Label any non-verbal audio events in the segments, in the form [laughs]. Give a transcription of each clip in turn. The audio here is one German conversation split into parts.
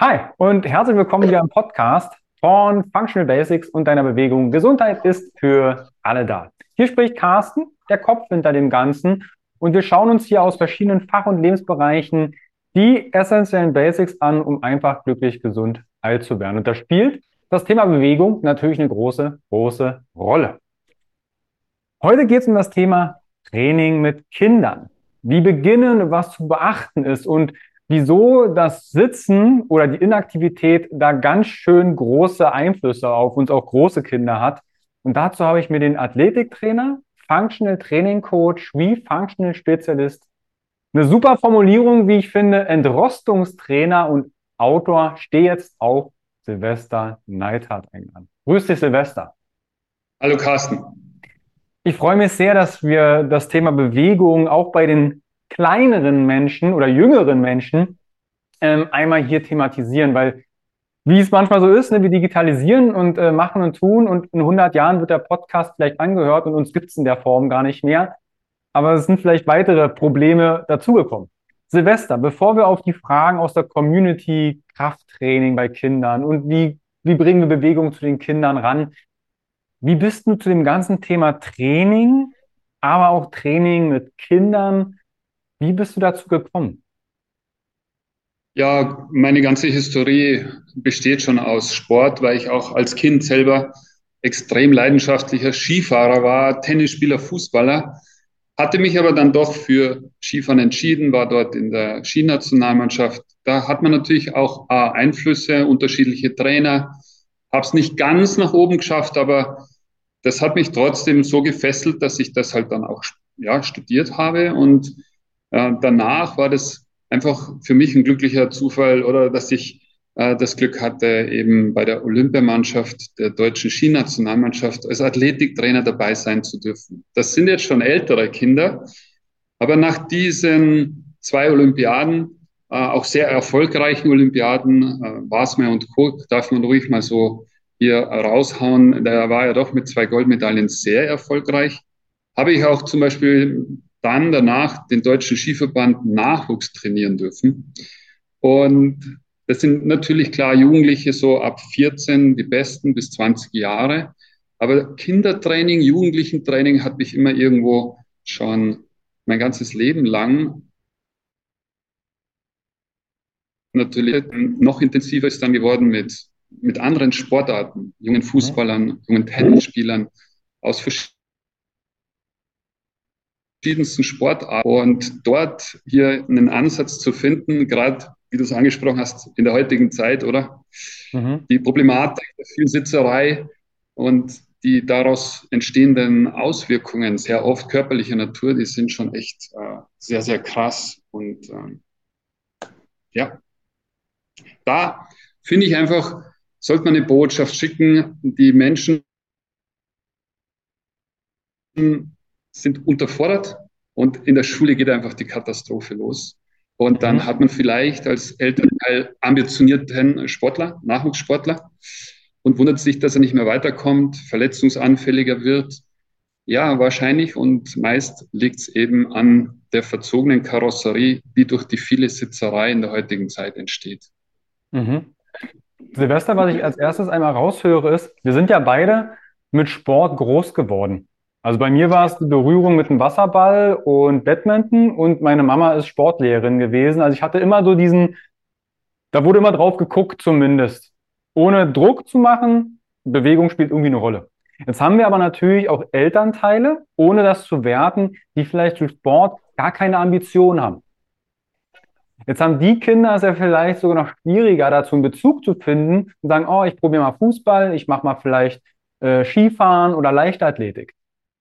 Hi und herzlich willkommen wieder im Podcast von Functional Basics und deiner Bewegung. Gesundheit ist für alle da. Hier spricht Carsten, der Kopf hinter dem Ganzen. Und wir schauen uns hier aus verschiedenen Fach- und Lebensbereichen die essentiellen Basics an, um einfach glücklich, gesund, alt zu werden. Und da spielt das Thema Bewegung natürlich eine große, große Rolle. Heute geht es um das Thema Training mit Kindern. Wie beginnen, was zu beachten ist und wieso das Sitzen oder die Inaktivität da ganz schön große Einflüsse auf uns, auch große Kinder hat. Und dazu habe ich mir den Athletiktrainer, Functional Training Coach wie Functional Spezialist, eine super Formulierung, wie ich finde, Entrostungstrainer und Autor, stehe jetzt auf Silvester Neidhardt eingeladen. Grüß dich, Silvester. Hallo, Carsten. Ich freue mich sehr, dass wir das Thema Bewegung auch bei den kleineren Menschen oder jüngeren Menschen ähm, einmal hier thematisieren, weil wie es manchmal so ist, ne, wir digitalisieren und äh, machen und tun und in 100 Jahren wird der Podcast vielleicht angehört und uns gibt es in der Form gar nicht mehr. Aber es sind vielleicht weitere Probleme dazugekommen. Silvester, bevor wir auf die Fragen aus der Community, Krafttraining bei Kindern und wie, wie bringen wir Bewegung zu den Kindern ran, wie bist du zu dem ganzen Thema Training, aber auch Training mit Kindern wie bist du dazu gekommen? Ja, meine ganze Historie besteht schon aus Sport, weil ich auch als Kind selber extrem leidenschaftlicher Skifahrer war, Tennisspieler, Fußballer, hatte mich aber dann doch für Skifahren entschieden, war dort in der Skinationalmannschaft. Da hat man natürlich auch Einflüsse, unterschiedliche Trainer. Habe es nicht ganz nach oben geschafft, aber das hat mich trotzdem so gefesselt, dass ich das halt dann auch ja, studiert habe und äh, danach war das einfach für mich ein glücklicher Zufall oder dass ich äh, das Glück hatte, eben bei der Olympiamannschaft der deutschen Skinationalmannschaft als Athletiktrainer dabei sein zu dürfen. Das sind jetzt schon ältere Kinder, aber nach diesen zwei Olympiaden, äh, auch sehr erfolgreichen Olympiaden, äh, Wasmer und Co., darf man ruhig mal so hier raushauen. Da war er doch mit zwei Goldmedaillen sehr erfolgreich. Habe ich auch zum Beispiel dann danach den deutschen Skiverband Nachwuchs trainieren dürfen. Und das sind natürlich klar Jugendliche so ab 14, die besten bis 20 Jahre. Aber Kindertraining, Jugendlichentraining hat mich immer irgendwo schon mein ganzes Leben lang natürlich noch intensiver ist dann geworden mit, mit anderen Sportarten, jungen Fußballern, jungen Tennisspielern aus verschiedenen verschiedensten Sportarten und dort hier einen Ansatz zu finden, gerade wie du es angesprochen hast, in der heutigen Zeit, oder? Mhm. Die Problematik der Vielsitzerei und die daraus entstehenden Auswirkungen, sehr oft körperlicher Natur, die sind schon echt äh, sehr, sehr krass. Und ähm, ja, da finde ich einfach, sollte man eine Botschaft schicken, die Menschen sind unterfordert und in der Schule geht einfach die Katastrophe los. Und dann mhm. hat man vielleicht als Elternteil ambitionierten Sportler, Nachwuchssportler und wundert sich, dass er nicht mehr weiterkommt, verletzungsanfälliger wird. Ja, wahrscheinlich und meist liegt es eben an der verzogenen Karosserie, die durch die viele Sitzerei in der heutigen Zeit entsteht. Mhm. Silvester, was ich als erstes einmal raushöre, ist, wir sind ja beide mit Sport groß geworden. Also bei mir war es die Berührung mit dem Wasserball und Badminton und meine Mama ist Sportlehrerin gewesen. Also ich hatte immer so diesen, da wurde immer drauf geguckt zumindest. Ohne Druck zu machen, Bewegung spielt irgendwie eine Rolle. Jetzt haben wir aber natürlich auch Elternteile, ohne das zu werten, die vielleicht durch Sport gar keine Ambition haben. Jetzt haben die Kinder es ja vielleicht sogar noch schwieriger, dazu einen Bezug zu finden und sagen, oh, ich probiere mal Fußball, ich mache mal vielleicht äh, Skifahren oder Leichtathletik.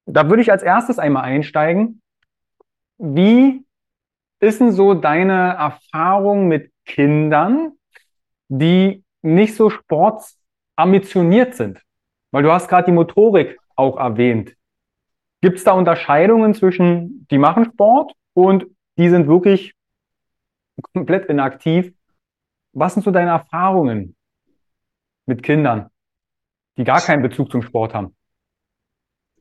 Da würde ich als erstes einmal einsteigen. Wie ist denn so deine Erfahrung mit Kindern, die nicht so sportsambitioniert sind? Weil du hast gerade die Motorik auch erwähnt. Gibt es da Unterscheidungen zwischen, die machen Sport und die sind wirklich komplett inaktiv? Was sind so deine Erfahrungen mit Kindern, die gar keinen Bezug zum Sport haben?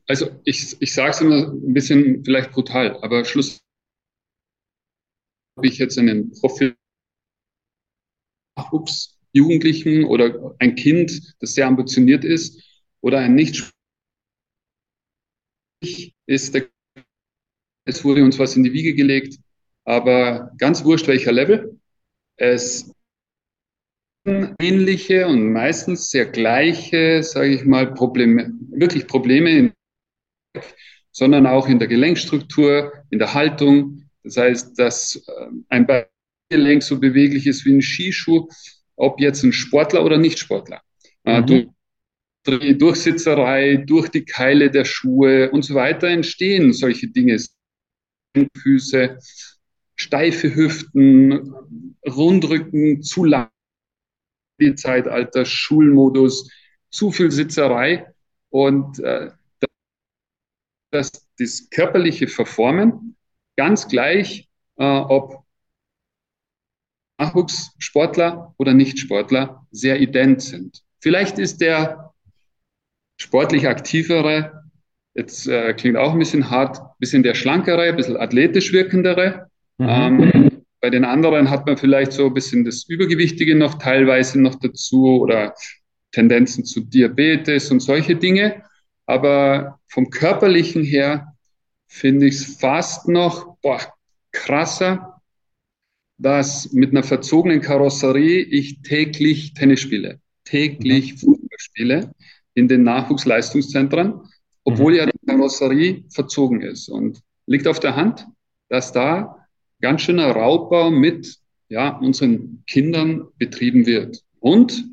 Also ich, ich sage es immer ein bisschen vielleicht brutal, aber Schluss habe ich jetzt einen Profi Nachwuchsjugendlichen oder ein Kind, das sehr ambitioniert ist oder ein nicht ist der, es wurde uns was in die Wiege gelegt, aber ganz wurscht welcher Level. Es ähnliche und meistens sehr gleiche, sage ich mal, Probleme, wirklich Probleme, in, sondern auch in der Gelenkstruktur, in der Haltung. Das heißt, dass äh, ein Gelenk so beweglich ist wie ein Skischuh, ob jetzt ein Sportler oder Nicht-Sportler. Äh, mhm. Durch die Durchsitzerei, durch die Keile der Schuhe und so weiter entstehen solche Dinge. Füße, steife Hüften, Rundrücken, zu lang Zeitalter, Schulmodus, zu viel Sitzerei und äh, dass das körperliche Verformen ganz gleich, äh, ob Nachwuchssportler oder Nichtsportler, sehr ident sind. Vielleicht ist der sportlich aktivere, jetzt äh, klingt auch ein bisschen hart, bisschen der schlankere, ein bisschen athletisch wirkendere. Mhm. Ähm, bei den anderen hat man vielleicht so ein bisschen das Übergewichtige noch teilweise noch dazu oder Tendenzen zu Diabetes und solche Dinge. Aber vom körperlichen her finde ich es fast noch boah, krasser, dass mit einer verzogenen Karosserie ich täglich Tennis spiele, täglich mhm. Fußball spiele in den Nachwuchsleistungszentren, obwohl mhm. ja die Karosserie verzogen ist. Und liegt auf der Hand, dass da ganz schöner Raubbau mit ja, unseren Kindern betrieben wird. Und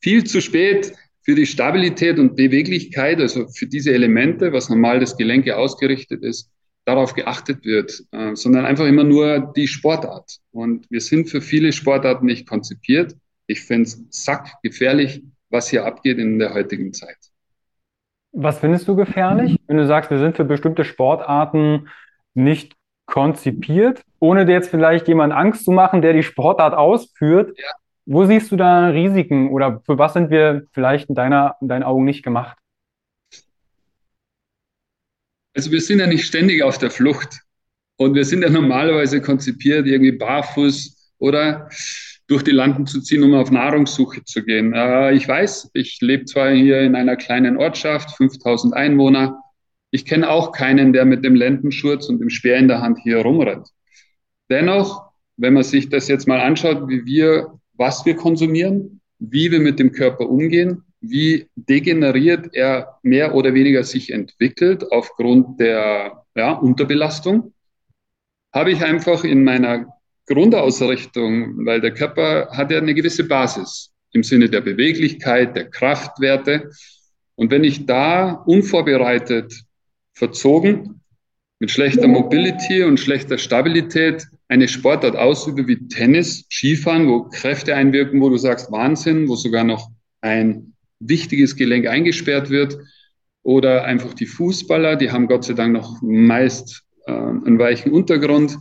viel zu spät für die Stabilität und Beweglichkeit, also für diese Elemente, was normal das Gelenke ausgerichtet ist, darauf geachtet wird, äh, sondern einfach immer nur die Sportart. Und wir sind für viele Sportarten nicht konzipiert. Ich finde es sackgefährlich, was hier abgeht in der heutigen Zeit. Was findest du gefährlich, wenn du sagst, wir sind für bestimmte Sportarten nicht konzipiert, ohne dir jetzt vielleicht jemand Angst zu machen, der die Sportart ausführt. Ja. Wo siehst du da Risiken oder für was sind wir vielleicht in, deiner, in deinen Augen nicht gemacht? Also wir sind ja nicht ständig auf der Flucht und wir sind ja normalerweise konzipiert, irgendwie barfuß oder durch die Landen zu ziehen, um auf Nahrungssuche zu gehen. Äh, ich weiß, ich lebe zwar hier in einer kleinen Ortschaft, 5000 Einwohner, ich kenne auch keinen, der mit dem Lendenschurz und dem Speer in der Hand hier rumrennt. Dennoch, wenn man sich das jetzt mal anschaut, wie wir, was wir konsumieren, wie wir mit dem Körper umgehen, wie degeneriert er mehr oder weniger sich entwickelt aufgrund der ja, Unterbelastung, habe ich einfach in meiner Grundausrichtung, weil der Körper hat ja eine gewisse Basis im Sinne der Beweglichkeit, der Kraftwerte. Und wenn ich da unvorbereitet verzogen, mit schlechter Mobility und schlechter Stabilität eine Sportart ausübe wie Tennis, Skifahren, wo Kräfte einwirken, wo du sagst Wahnsinn, wo sogar noch ein wichtiges Gelenk eingesperrt wird, oder einfach die Fußballer, die haben Gott sei Dank noch meist äh, einen weichen Untergrund,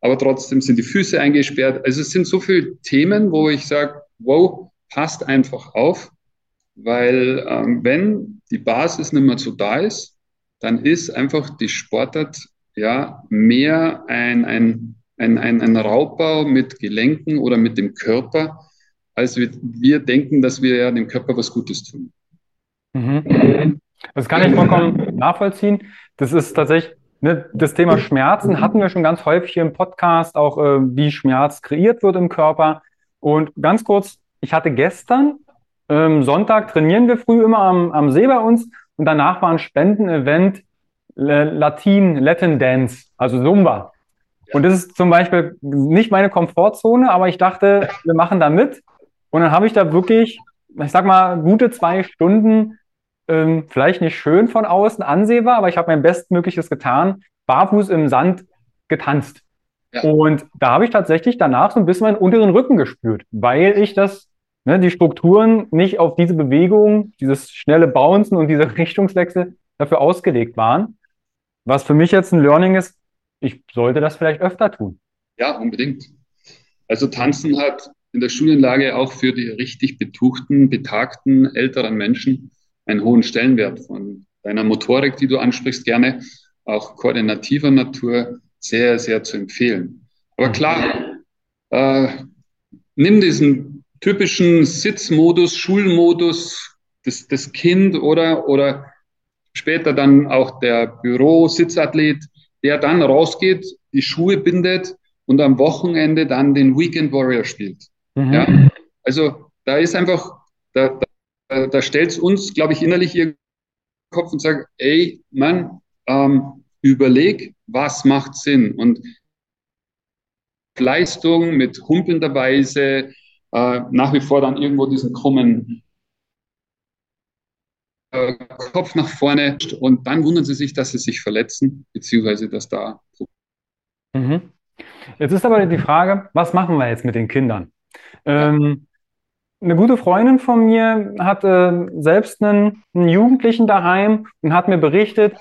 aber trotzdem sind die Füße eingesperrt. Also es sind so viele Themen, wo ich sage, wow, passt einfach auf, weil ähm, wenn die Basis nicht mehr so da ist, dann ist einfach die Sportart ja mehr ein, ein, ein, ein, ein Raubbau mit Gelenken oder mit dem Körper, als wir, wir denken, dass wir ja dem Körper was Gutes tun. Mhm. Das kann ich vollkommen nachvollziehen. Das ist tatsächlich ne, das Thema Schmerzen hatten wir schon ganz häufig hier im Podcast, auch äh, wie Schmerz kreiert wird im Körper. Und ganz kurz, ich hatte gestern, ähm, Sonntag trainieren wir früh immer am, am See bei uns und danach war ein Spendenevent Latin, Latin Dance, also Zumba. Ja. Und das ist zum Beispiel nicht meine Komfortzone, aber ich dachte, wir machen da mit. Und dann habe ich da wirklich, ich sag mal, gute zwei Stunden, ähm, vielleicht nicht schön von außen ansehbar, aber ich habe mein Bestmögliches getan, barfuß im Sand getanzt. Ja. Und da habe ich tatsächlich danach so ein bisschen meinen unteren Rücken gespürt, weil ich das ne, die Strukturen nicht auf diese Bewegung, dieses schnelle Bouncen und diese [laughs] Richtungswechsel dafür ausgelegt waren. Was für mich jetzt ein Learning ist, ich sollte das vielleicht öfter tun. Ja, unbedingt. Also Tanzen hat in der Studienlage auch für die richtig betuchten, betagten, älteren Menschen einen hohen Stellenwert von deiner Motorik, die du ansprichst, gerne auch koordinativer Natur sehr, sehr zu empfehlen. Aber klar, äh, nimm diesen typischen Sitzmodus, Schulmodus, das, das Kind oder, oder später dann auch der Büro-Sitzathlet, der dann rausgeht, die Schuhe bindet und am Wochenende dann den Weekend Warrior spielt. Mhm. Ja? Also da ist einfach, da, da, da stellt es uns, glaube ich, innerlich ihren Kopf und sagt, ey, Mann, ähm, überleg, was macht Sinn? Und Leistung mit humpelnder Weise, äh, nach wie vor dann irgendwo diesen krummen äh, Kopf nach vorne und dann wundern sie sich, dass sie sich verletzen, beziehungsweise dass da. Mhm. Jetzt ist aber die Frage, was machen wir jetzt mit den Kindern? Ähm, eine gute Freundin von mir hatte selbst einen, einen, Jugendlichen daheim und hat mir berichtet,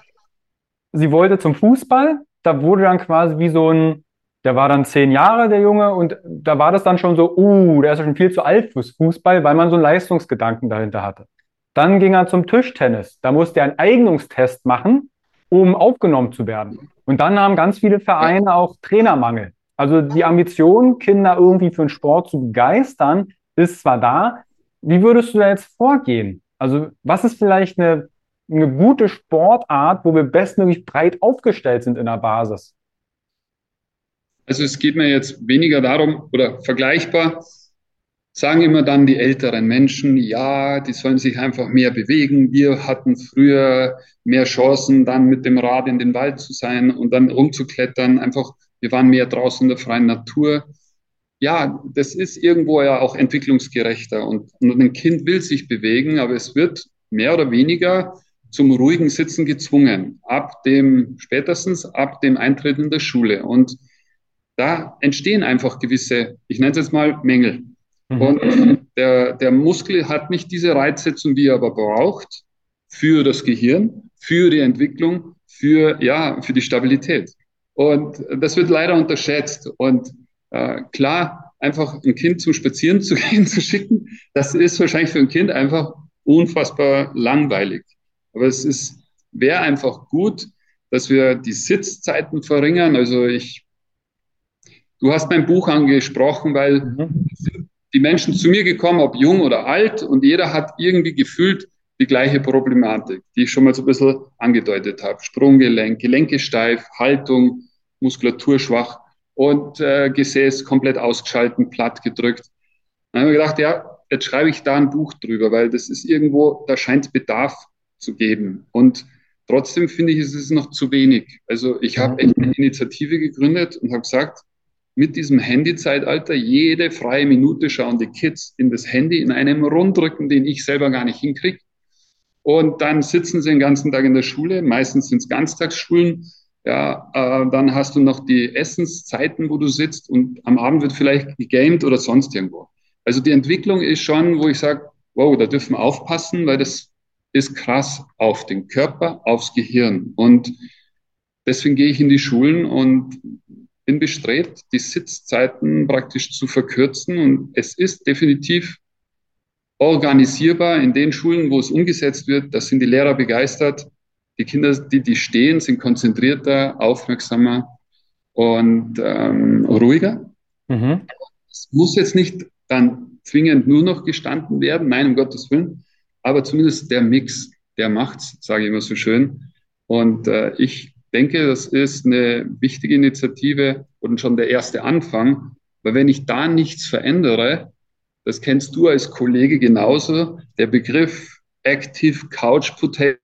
sie wollte zum Fußball. Da wurde dann quasi wie so ein, der war dann zehn Jahre, der Junge, und da war das dann schon so, uh, der ist ja schon viel zu alt fürs Fußball, weil man so einen Leistungsgedanken dahinter hatte. Dann ging er zum Tischtennis. Da musste er einen Eignungstest machen, um aufgenommen zu werden. Und dann haben ganz viele Vereine auch Trainermangel. Also die Ambition, Kinder irgendwie für den Sport zu begeistern, ist zwar da. Wie würdest du da jetzt vorgehen? Also was ist vielleicht eine, eine gute Sportart, wo wir bestmöglich breit aufgestellt sind in der Basis? Also es geht mir jetzt weniger darum oder vergleichbar, sagen immer dann die älteren Menschen, ja, die sollen sich einfach mehr bewegen. Wir hatten früher mehr Chancen, dann mit dem Rad in den Wald zu sein und dann rumzuklettern. Einfach, wir waren mehr draußen in der freien Natur. Ja, das ist irgendwo ja auch entwicklungsgerechter und, und ein Kind will sich bewegen, aber es wird mehr oder weniger zum ruhigen Sitzen gezwungen, ab dem, spätestens ab dem Eintritt in der Schule. Und da entstehen einfach gewisse, ich nenne es jetzt mal Mängel. Mhm. Und der, der Muskel hat nicht diese Reizsetzung, die er aber braucht für das Gehirn, für die Entwicklung, für, ja, für die Stabilität. Und das wird leider unterschätzt. Und äh, klar, einfach ein Kind zum Spazieren zu [laughs] gehen, zu schicken, das ist wahrscheinlich für ein Kind einfach unfassbar langweilig. Aber es ist, wäre einfach gut, dass wir die Sitzzeiten verringern. Also ich, du hast mein Buch angesprochen, weil mhm die Menschen zu mir gekommen, ob jung oder alt, und jeder hat irgendwie gefühlt die gleiche Problematik, die ich schon mal so ein bisschen angedeutet habe. Sprunggelenk, Gelenke steif, Haltung, Muskulatur schwach und äh, Gesäß komplett ausgeschalten, platt gedrückt. Dann habe ich gedacht, ja, jetzt schreibe ich da ein Buch drüber, weil das ist irgendwo, da scheint Bedarf zu geben. Und trotzdem finde ich, es ist noch zu wenig. Also ich habe echt eine Initiative gegründet und habe gesagt, mit diesem Handy-Zeitalter jede freie Minute schauen die Kids in das Handy in einem Rundrücken, den ich selber gar nicht hinkriege. Und dann sitzen sie den ganzen Tag in der Schule. Meistens sind es Ganztagsschulen. Ja, äh, dann hast du noch die Essenszeiten, wo du sitzt und am Abend wird vielleicht gegamed oder sonst irgendwo. Also die Entwicklung ist schon, wo ich sage, wow, da dürfen wir aufpassen, weil das ist krass auf den Körper, aufs Gehirn. Und deswegen gehe ich in die Schulen und bin bestrebt, die Sitzzeiten praktisch zu verkürzen. Und es ist definitiv organisierbar in den Schulen, wo es umgesetzt wird. Da sind die Lehrer begeistert. Die Kinder, die, die stehen, sind konzentrierter, aufmerksamer und ähm, ruhiger. Mhm. Es muss jetzt nicht dann zwingend nur noch gestanden werden, nein, um Gottes Willen, aber zumindest der Mix, der macht's, sage ich immer so schön. Und äh, ich denke, das ist eine wichtige Initiative und schon der erste Anfang. Weil wenn ich da nichts verändere, das kennst du als Kollege genauso, der Begriff Active Couch Potato.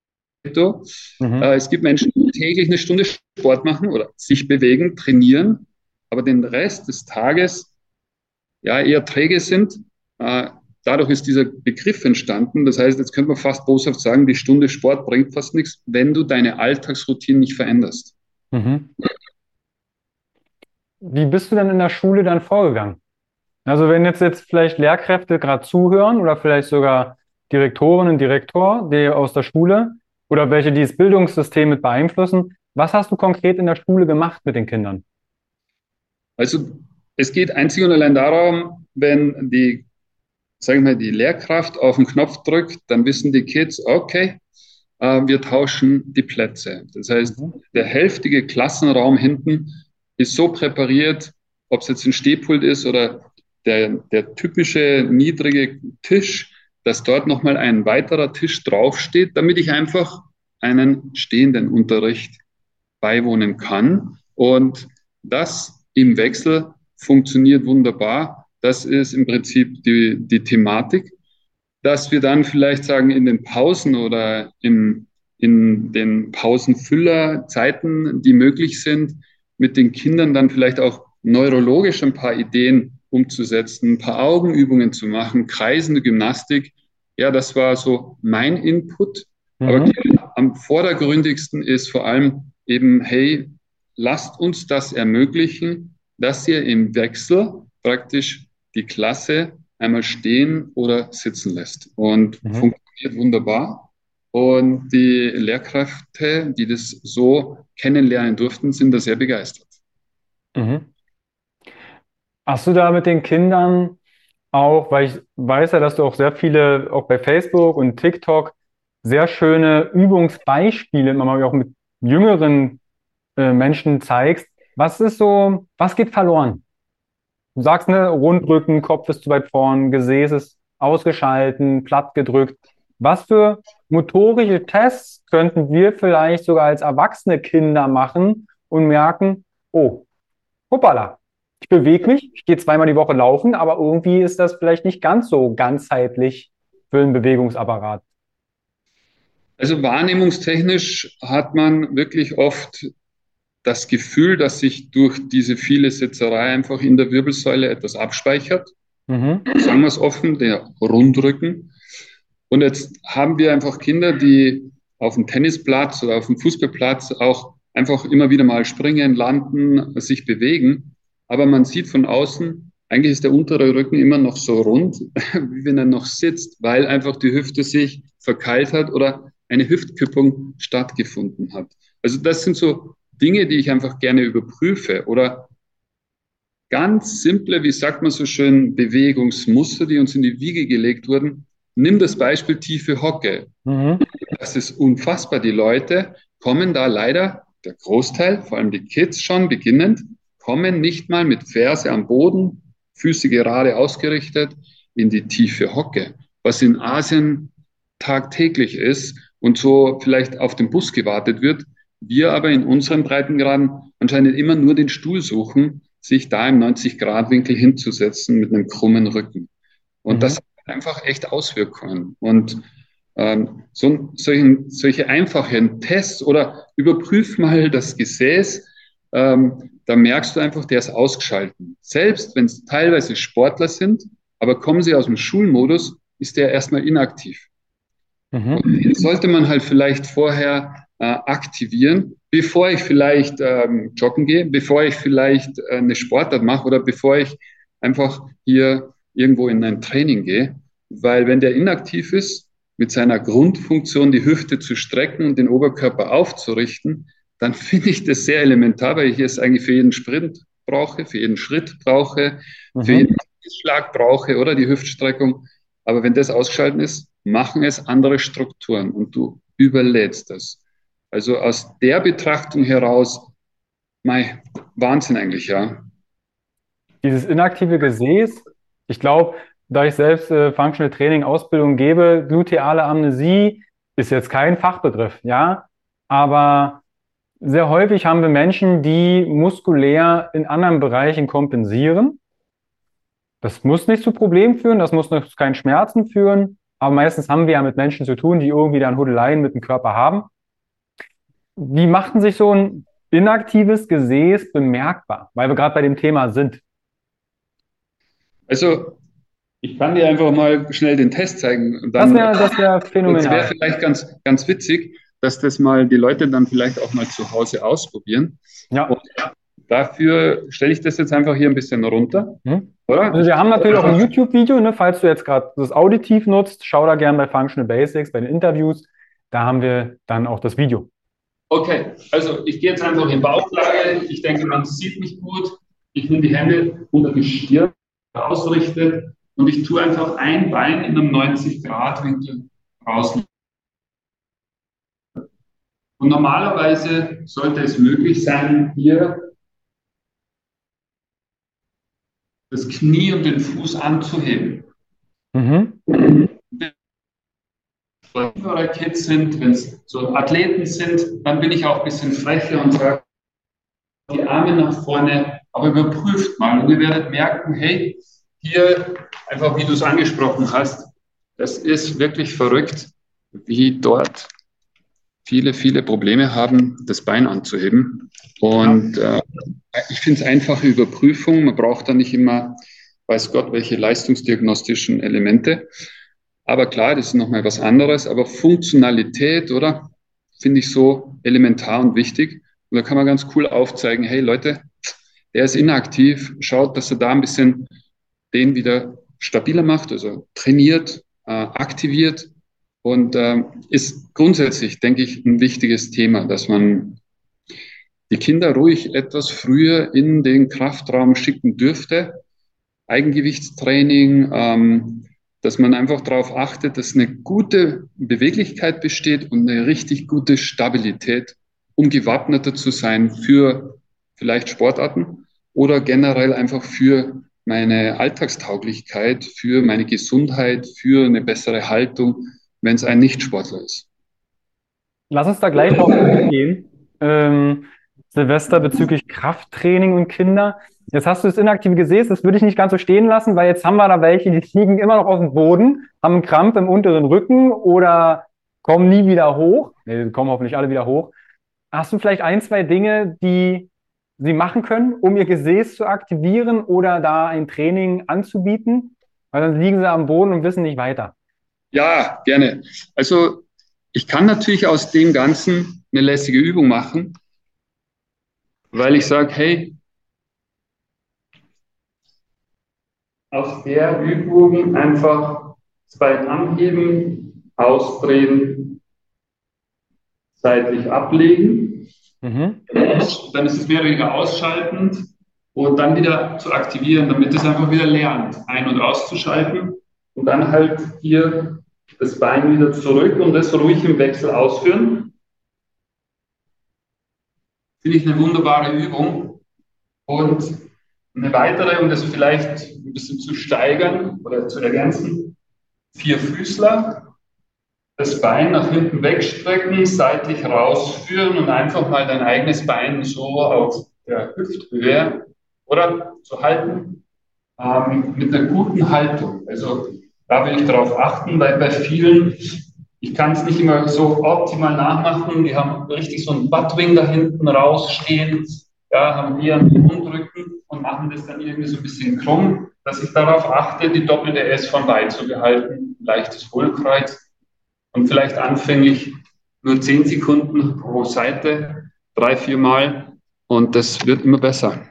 Mhm. Äh, es gibt Menschen, die täglich eine Stunde Sport machen oder sich bewegen, trainieren, aber den Rest des Tages ja eher träge sind. Dadurch ist dieser Begriff entstanden. Das heißt, jetzt könnte man fast boshaft sagen, die Stunde Sport bringt fast nichts, wenn du deine Alltagsroutine nicht veränderst. Mhm. Wie bist du denn in der Schule dann vorgegangen? Also wenn jetzt, jetzt vielleicht Lehrkräfte gerade zuhören oder vielleicht sogar Direktorinnen und Direktor die aus der Schule oder welche die das Bildungssystem mit beeinflussen, was hast du konkret in der Schule gemacht mit den Kindern? Also es geht einzig und allein darum, wenn die sagen wir, die Lehrkraft auf den Knopf drückt, dann wissen die Kids, okay, äh, wir tauschen die Plätze. Das heißt, mhm. der hälftige Klassenraum hinten ist so präpariert, ob es jetzt ein Stehpult ist oder der, der typische niedrige Tisch, dass dort nochmal ein weiterer Tisch draufsteht, damit ich einfach einen stehenden Unterricht beiwohnen kann. Und das im Wechsel funktioniert wunderbar. Das ist im Prinzip die, die Thematik, dass wir dann vielleicht sagen, in den Pausen oder in, in den Pausenfüllerzeiten, die möglich sind, mit den Kindern dann vielleicht auch neurologisch ein paar Ideen umzusetzen, ein paar Augenübungen zu machen, kreisende Gymnastik. Ja, das war so mein Input. Mhm. Aber am vordergründigsten ist vor allem eben, hey, lasst uns das ermöglichen, dass ihr im Wechsel praktisch die Klasse einmal stehen oder sitzen lässt. Und mhm. funktioniert wunderbar. Und die Lehrkräfte, die das so kennenlernen durften, sind da sehr begeistert. Mhm. Hast du da mit den Kindern auch, weil ich weiß ja, dass du auch sehr viele, auch bei Facebook und TikTok, sehr schöne Übungsbeispiele immer mal auch mit jüngeren äh, Menschen zeigst. Was ist so, was geht verloren? Du sagst, ne, Rundrücken, Kopf ist zu weit vorn, Gesäß ist ausgeschalten, platt gedrückt. Was für motorische Tests könnten wir vielleicht sogar als erwachsene Kinder machen und merken, oh, hoppala, ich bewege mich, ich gehe zweimal die Woche laufen, aber irgendwie ist das vielleicht nicht ganz so ganzheitlich für den Bewegungsapparat. Also wahrnehmungstechnisch hat man wirklich oft das Gefühl, dass sich durch diese viele Sitzerei einfach in der Wirbelsäule etwas abspeichert. Mhm. Sagen wir es offen, der Rundrücken. Und jetzt haben wir einfach Kinder, die auf dem Tennisplatz oder auf dem Fußballplatz auch einfach immer wieder mal springen, landen, sich bewegen. Aber man sieht von außen, eigentlich ist der untere Rücken immer noch so rund, [laughs] wie wenn er noch sitzt, weil einfach die Hüfte sich verkeilt hat oder eine Hüftkippung stattgefunden hat. Also das sind so Dinge, die ich einfach gerne überprüfe oder ganz simple, wie sagt man so schön, Bewegungsmuster, die uns in die Wiege gelegt wurden. Nimm das Beispiel tiefe Hocke. Mhm. Das ist unfassbar. Die Leute kommen da leider, der Großteil, vor allem die Kids schon beginnend, kommen nicht mal mit Ferse am Boden, Füße gerade ausgerichtet in die tiefe Hocke, was in Asien tagtäglich ist und so vielleicht auf den Bus gewartet wird, wir aber in unseren Breitengraden anscheinend immer nur den Stuhl suchen, sich da im 90-Grad-Winkel hinzusetzen mit einem krummen Rücken. Und mhm. das hat einfach echt Auswirkungen. Und ähm, so, solchen, solche einfachen Tests oder überprüf mal das Gesäß, ähm, da merkst du einfach, der ist ausgeschalten. Selbst wenn es teilweise Sportler sind, aber kommen sie aus dem Schulmodus, ist der erstmal inaktiv. Mhm. sollte man halt vielleicht vorher äh, aktivieren, bevor ich vielleicht ähm, joggen gehe, bevor ich vielleicht äh, eine Sportart mache oder bevor ich einfach hier irgendwo in ein Training gehe. Weil wenn der inaktiv ist, mit seiner Grundfunktion die Hüfte zu strecken und den Oberkörper aufzurichten, dann [laughs] finde ich das sehr elementar, weil ich es eigentlich für jeden Sprint brauche, für jeden Schritt brauche, mhm. für jeden Schlag brauche oder die Hüftstreckung. Aber wenn das ausgeschaltet ist, machen es andere Strukturen und du überlädst das. Also aus der Betrachtung heraus, mein Wahnsinn eigentlich, ja. Dieses inaktive Gesäß, ich glaube, da ich selbst äh, Functional Training Ausbildung gebe, gluteale Amnesie ist jetzt kein Fachbegriff, ja, aber sehr häufig haben wir Menschen, die muskulär in anderen Bereichen kompensieren. Das muss nicht zu Problemen führen, das muss noch keinen Schmerzen führen, aber meistens haben wir ja mit Menschen zu tun, die irgendwie dann Hudeleien mit dem Körper haben. Wie macht sich so ein inaktives Gesäß bemerkbar? Weil wir gerade bei dem Thema sind. Also, ich kann dir einfach mal schnell den Test zeigen. Dann, das wäre das wär [laughs] phänomenal. Das wäre vielleicht ganz, ganz witzig, dass das mal die Leute dann vielleicht auch mal zu Hause ausprobieren. Ja. Und dafür stelle ich das jetzt einfach hier ein bisschen runter. Hm. Oder? Also wir haben natürlich auch ein YouTube-Video, ne, falls du jetzt gerade das Auditiv nutzt, schau da gerne bei Functional Basics, bei den Interviews. Da haben wir dann auch das Video. Okay, also ich gehe jetzt einfach in Bauchlage. Ich denke, man sieht mich gut. Ich nehme die Hände unter die Stirn ausrichtet und ich tue einfach ein Bein in einem 90-Grad-Winkel raus. Und normalerweise sollte es möglich sein, hier das Knie und den Fuß anzuheben. Mhm. Wenn Kids sind, wenn es so Athleten sind, dann bin ich auch ein bisschen frecher und sage, die Arme nach vorne, aber überprüft mal und ihr werdet merken, hey, hier einfach wie du es angesprochen hast, das ist wirklich verrückt, wie dort viele, viele Probleme haben, das Bein anzuheben. Und äh, ich finde es einfache Überprüfung. Man braucht da nicht immer, weiß Gott, welche leistungsdiagnostischen Elemente. Aber klar, das ist nochmal was anderes. Aber Funktionalität, oder? Finde ich so elementar und wichtig. Und da kann man ganz cool aufzeigen, hey Leute, der ist inaktiv, schaut, dass er da ein bisschen den wieder stabiler macht, also trainiert, äh, aktiviert und äh, ist grundsätzlich, denke ich, ein wichtiges Thema, dass man die Kinder ruhig etwas früher in den Kraftraum schicken dürfte. Eigengewichtstraining, ähm, dass man einfach darauf achtet, dass eine gute Beweglichkeit besteht und eine richtig gute Stabilität, um gewappneter zu sein für vielleicht Sportarten oder generell einfach für meine Alltagstauglichkeit, für meine Gesundheit, für eine bessere Haltung, wenn es ein Nichtsportler ist. Lass uns da gleich drauf eingehen. Ähm, Silvester bezüglich Krafttraining und Kinder. Jetzt hast du das Inaktive gesehen, das würde ich nicht ganz so stehen lassen, weil jetzt haben wir da welche, die liegen immer noch auf dem Boden, haben einen Krampf im unteren Rücken oder kommen nie wieder hoch. Nee, kommen hoffentlich alle wieder hoch. Hast du vielleicht ein, zwei Dinge, die sie machen können, um ihr Gesäß zu aktivieren oder da ein Training anzubieten? Weil dann liegen sie am Boden und wissen nicht weiter. Ja, gerne. Also ich kann natürlich aus dem Ganzen eine lässige Übung machen, weil ich sage, hey, aus der Übung einfach das Bein anheben, ausdrehen, seitlich ablegen. Mhm. Dann ist es mehr oder weniger ausschaltend und dann wieder zu aktivieren, damit es einfach wieder lernt, ein- und auszuschalten. Und dann halt hier das Bein wieder zurück und das ruhig im Wechsel ausführen. Finde ich eine wunderbare Übung. Und eine weitere, um das vielleicht ein bisschen zu steigern oder zu ergänzen, vier Füßler, das Bein nach hinten wegstrecken, seitlich rausführen und einfach mal dein eigenes Bein so auf der Hüfthöhe oder zu halten ähm, mit einer guten Haltung. Also da will ich darauf achten, weil bei vielen, ich kann es nicht immer so optimal nachmachen, die haben richtig so ein Buttwing da hinten rausstehen, ja, haben hier einen Mundrücken und machen das dann irgendwie so ein bisschen krumm, dass ich darauf achte, die doppelte S von beizubehalten, leichtes Hohlkreuz und vielleicht anfänglich nur 10 Sekunden pro Seite, drei, vier Mal und das wird immer besser.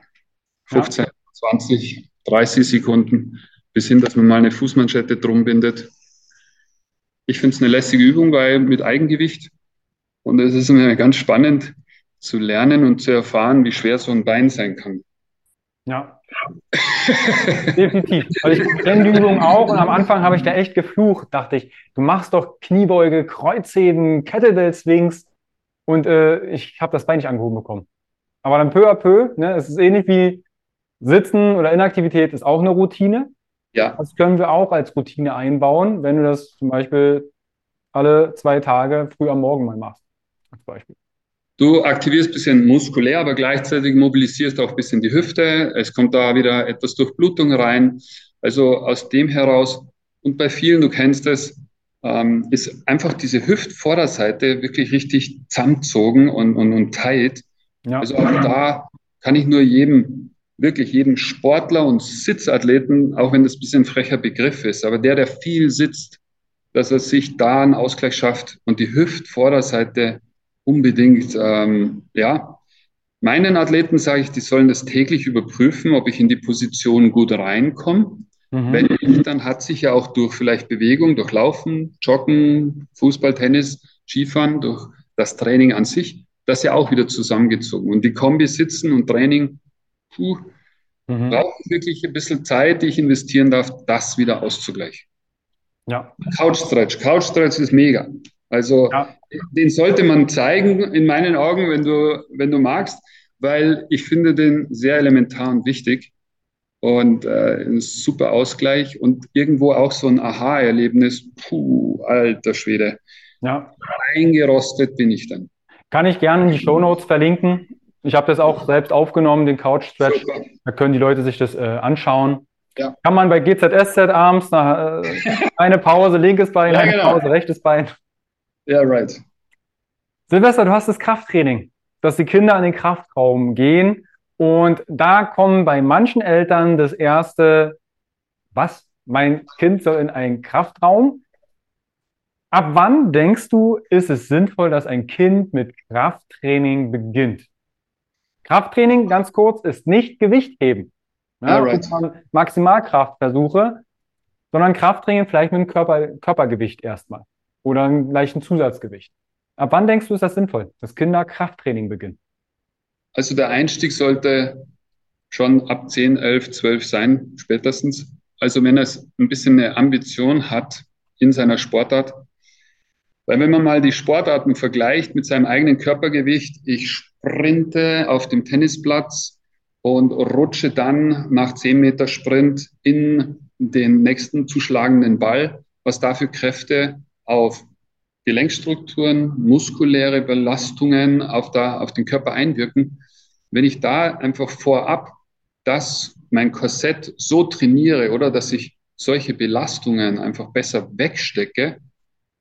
15, ja. 20, 30 Sekunden bis hin, dass man mal eine Fußmanschette drum bindet. Ich finde es eine lässige Übung, weil mit Eigengewicht und es ist mir ganz spannend zu lernen und zu erfahren, wie schwer so ein Bein sein kann. Ja. Definitiv. Also ich kenne die Übung auch und am Anfang habe ich da echt geflucht, dachte ich, du machst doch Kniebeuge, Kreuzheben, Kettlebell Swings und äh, ich habe das Bein nicht angehoben bekommen. Aber dann peu à peu, ne, es ist ähnlich wie Sitzen oder Inaktivität ist auch eine Routine. Ja. Das können wir auch als Routine einbauen, wenn du das zum Beispiel alle zwei Tage früh am Morgen mal machst. Als Beispiel. Du aktivierst ein bisschen muskulär, aber gleichzeitig mobilisierst auch ein bisschen die Hüfte. Es kommt da wieder etwas Durchblutung rein. Also aus dem heraus, und bei vielen, du kennst es, ähm, ist einfach diese Hüftvorderseite wirklich richtig zusammengezogen und, und, und tight. Ja. Also auch da kann ich nur jedem wirklich jedem Sportler und Sitzathleten, auch wenn das ein bisschen ein frecher Begriff ist, aber der, der viel sitzt, dass er sich da einen Ausgleich schafft und die Hüftvorderseite unbedingt, ähm, ja, meinen Athleten sage ich, die sollen das täglich überprüfen, ob ich in die Position gut reinkomme. Mhm. Wenn nicht, dann hat sich ja auch durch vielleicht Bewegung, durch Laufen, Joggen, Fußball, Tennis, Skifahren, durch das Training an sich, das ja auch wieder zusammengezogen. Und die Kombi Sitzen und Training puh, mhm. brauche wirklich ein bisschen Zeit, die ich investieren darf, das wieder auszugleichen. Ja. Couch Stretch. Couch Stretch ist mega. Also ja. den sollte man zeigen, in meinen Augen, wenn du, wenn du magst, weil ich finde den sehr elementar und wichtig. und äh, ein super Ausgleich und irgendwo auch so ein Aha-Erlebnis. Puh, alter Schwede. Ja. Eingerostet bin ich dann. Kann ich gerne in die Show Notes verlinken. Ich habe das auch selbst aufgenommen, den Couch Stretch. Da können die Leute sich das äh, anschauen. Ja. Kann man bei GZSZ abends nach, äh, eine Pause linkes Bein, [laughs] ja, eine genau. Pause rechtes Bein. Ja, right. Silvester, du hast das Krafttraining, dass die Kinder in den Kraftraum gehen und da kommen bei manchen Eltern das erste, was? Mein Kind soll in einen Kraftraum? Ab wann denkst du, ist es sinnvoll, dass ein Kind mit Krafttraining beginnt? Krafttraining, ganz kurz, ist nicht Gewicht heben. Ja, right. Maximalkraftversuche, sondern Krafttraining vielleicht mit einem Körper, Körpergewicht erstmal oder einem leichten Zusatzgewicht. Ab wann denkst du, ist das sinnvoll, dass Kinder Krafttraining beginnen? Also der Einstieg sollte schon ab 10, 11, 12 sein, spätestens. Also wenn er ein bisschen eine Ambition hat in seiner Sportart. Weil wenn man mal die Sportarten vergleicht mit seinem eigenen Körpergewicht, ich sprinte auf dem Tennisplatz und rutsche dann nach 10 Meter Sprint in den nächsten zuschlagenden Ball, was dafür Kräfte auf Gelenkstrukturen, muskuläre Belastungen auf, da, auf den Körper einwirken. Wenn ich da einfach vorab das, mein Korsett so trainiere oder dass ich solche Belastungen einfach besser wegstecke,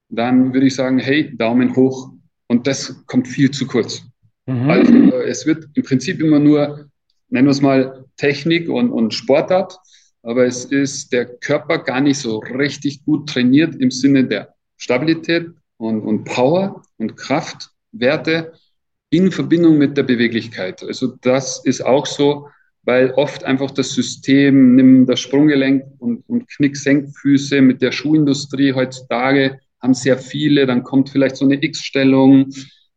dann würde ich sagen, hey, Daumen hoch. Und das kommt viel zu kurz. Mhm. Also es wird im Prinzip immer nur, nennen wir es mal, Technik und, und Sportart, aber es ist der Körper gar nicht so richtig gut trainiert im Sinne der Stabilität und, und Power und Kraftwerte in Verbindung mit der Beweglichkeit. Also das ist auch so, weil oft einfach das System, nimm das Sprunggelenk und, und Knicksenkfüße mit der Schuhindustrie heutzutage, haben sehr viele, dann kommt vielleicht so eine X-Stellung,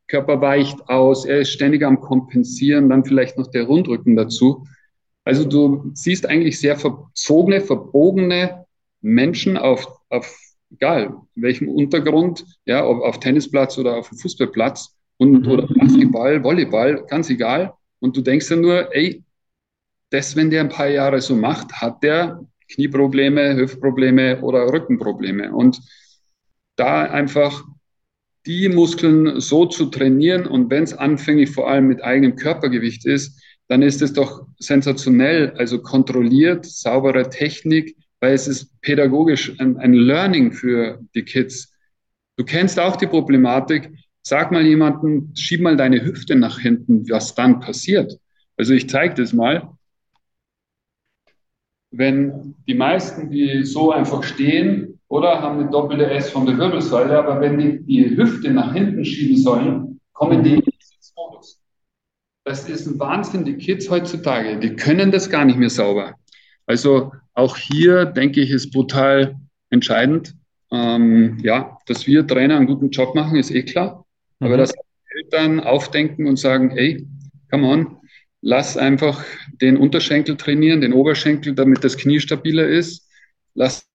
Körper weicht aus, er ist ständig am Kompensieren, dann vielleicht noch der Rundrücken dazu. Also du siehst eigentlich sehr verzogene, verbogene Menschen auf, auf egal welchem Untergrund, ja, ob auf Tennisplatz oder auf dem Fußballplatz und, mhm. oder Basketball, Volleyball, ganz egal. Und du denkst dann nur, ey, das, wenn der ein paar Jahre so macht, hat der Knieprobleme, Hüftprobleme oder Rückenprobleme. Und da einfach die Muskeln so zu trainieren und wenn es anfänglich vor allem mit eigenem Körpergewicht ist, dann ist es doch sensationell, also kontrolliert, saubere Technik, weil es ist pädagogisch ein, ein Learning für die Kids. Du kennst auch die Problematik, sag mal jemanden, schieb mal deine Hüfte nach hinten, was dann passiert. Also ich zeige das mal. Wenn die meisten, die so einfach stehen, oder haben eine doppelte S von der Wirbelsäule, aber wenn die die Hüfte nach hinten schieben sollen, kommen die in den Sitzmodus. Das ist ein Wahnsinn, die Kids heutzutage, die können das gar nicht mehr sauber. Also auch hier, denke ich, ist brutal entscheidend. Ähm, ja, dass wir Trainer einen guten Job machen, ist eh klar. Aber mhm. dass Eltern aufdenken und sagen, ey, come on, lass einfach den Unterschenkel trainieren, den Oberschenkel, damit das Knie stabiler ist. Lass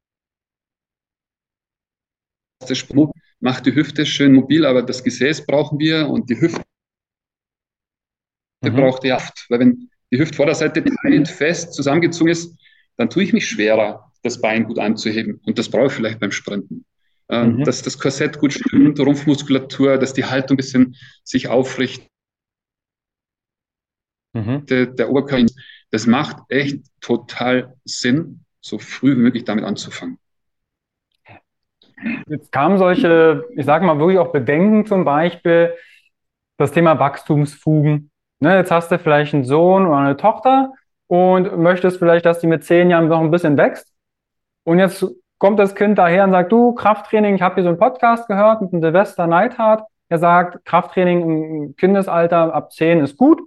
das Sprung, mach die Hüfte schön mobil, aber das Gesäß brauchen wir und die Hüfte mhm. braucht Kraft. Weil wenn die Hüftvorderseite tight, fest, zusammengezogen ist, dann tue ich mich schwerer, das Bein gut anzuheben. Und das brauche ich vielleicht beim Sprinten. Ähm, mhm. Dass das Korsett gut stimmt, Rumpfmuskulatur, dass die Haltung ein bisschen sich aufrichtet. Mhm. Der, der Oberkörper, das macht echt total Sinn, so früh wie möglich damit anzufangen. Jetzt kamen solche, ich sage mal wirklich auch Bedenken zum Beispiel, das Thema Wachstumsfugen. Ne, jetzt hast du vielleicht einen Sohn oder eine Tochter und möchtest vielleicht, dass die mit zehn Jahren noch ein bisschen wächst. Und jetzt kommt das Kind daher und sagt, du, Krafttraining, ich habe hier so einen Podcast gehört mit dem Silvester Neidhardt. Er sagt, Krafttraining im Kindesalter ab zehn ist gut.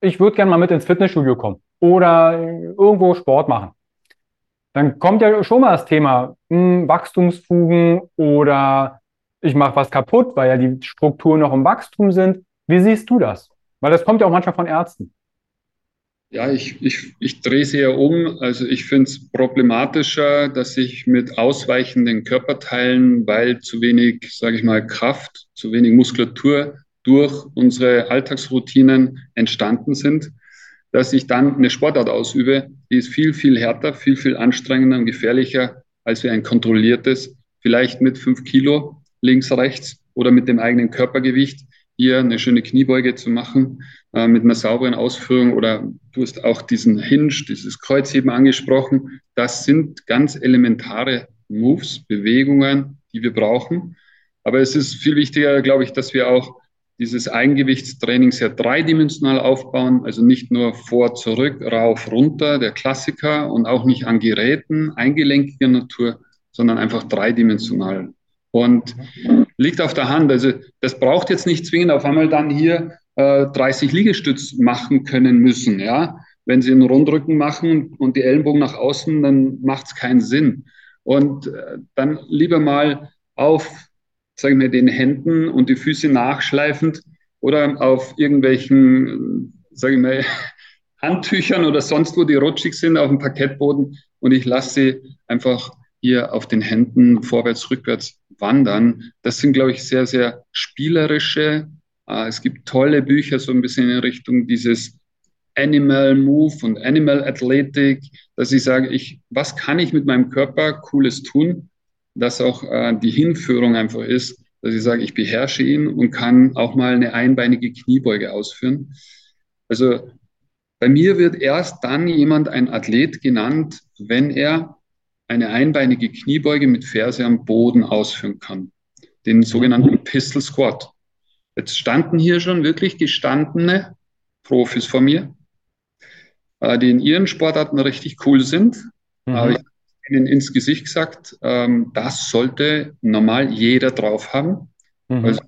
Ich würde gerne mal mit ins Fitnessstudio kommen oder irgendwo Sport machen. Dann kommt ja schon mal das Thema hm, Wachstumsfugen oder ich mache was kaputt, weil ja die Strukturen noch im Wachstum sind. Wie siehst du das? Weil das kommt ja auch manchmal von Ärzten. Ja, ich, ich, ich drehe es eher um. Also ich finde es problematischer, dass ich mit ausweichenden Körperteilen, weil zu wenig, sage ich mal, Kraft, zu wenig Muskulatur durch unsere Alltagsroutinen entstanden sind, dass ich dann eine Sportart ausübe, die ist viel, viel härter, viel, viel anstrengender und gefährlicher als wie ein kontrolliertes, vielleicht mit fünf Kilo links, rechts oder mit dem eigenen Körpergewicht hier eine schöne Kniebeuge zu machen äh, mit einer sauberen Ausführung oder du hast auch diesen Hinge, dieses Kreuzheben angesprochen. Das sind ganz elementare Moves, Bewegungen, die wir brauchen. Aber es ist viel wichtiger, glaube ich, dass wir auch dieses Eigengewichtstraining sehr dreidimensional aufbauen, also nicht nur vor, zurück, rauf, runter, der Klassiker und auch nicht an Geräten eingelenkiger Natur, sondern einfach dreidimensional. Und liegt auf der Hand. Also das braucht jetzt nicht zwingend auf einmal dann hier äh, 30 Liegestütz machen können müssen. Ja, wenn Sie einen Rundrücken machen und die Ellenbogen nach außen, dann macht es keinen Sinn. Und äh, dann lieber mal auf, sagen wir, den Händen und die Füße nachschleifend oder auf irgendwelchen, sagen wir mal, [laughs] Handtüchern oder sonst wo, die rutschig sind, auf dem Parkettboden und ich lasse sie einfach hier auf den Händen vorwärts, rückwärts wandern. Das sind, glaube ich, sehr, sehr spielerische. Äh, es gibt tolle Bücher, so ein bisschen in Richtung dieses Animal Move und Animal Athletic, dass ich sage, ich, was kann ich mit meinem Körper Cooles tun, dass auch äh, die Hinführung einfach ist, dass ich sage, ich beherrsche ihn und kann auch mal eine einbeinige Kniebeuge ausführen. Also bei mir wird erst dann jemand ein Athlet genannt, wenn er eine einbeinige Kniebeuge mit Ferse am Boden ausführen kann. Den sogenannten Pistol Squat. Jetzt standen hier schon wirklich gestandene Profis vor mir, äh, die in ihren Sportarten richtig cool sind. Mhm. Aber ich ihnen ins Gesicht gesagt, ähm, das sollte normal jeder drauf haben. Mhm. Also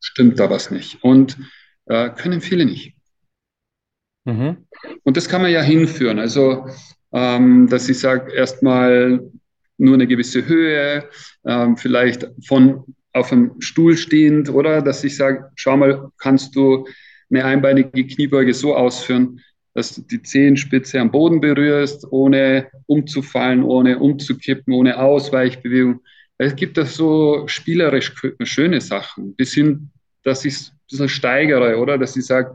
stimmt da was nicht. Und äh, können viele nicht. Mhm. Und das kann man ja hinführen. Also ähm, dass ich sage, erstmal nur eine gewisse Höhe, ähm, vielleicht von auf einem Stuhl stehend, oder dass ich sage, schau mal, kannst du eine einbeinige Kniebeuge so ausführen, dass du die Zehenspitze am Boden berührst, ohne umzufallen, ohne umzukippen, ohne Ausweichbewegung. Es gibt da so spielerisch schöne Sachen, bis hin, dass ich es ein bisschen steigere, oder? Dass ich sage,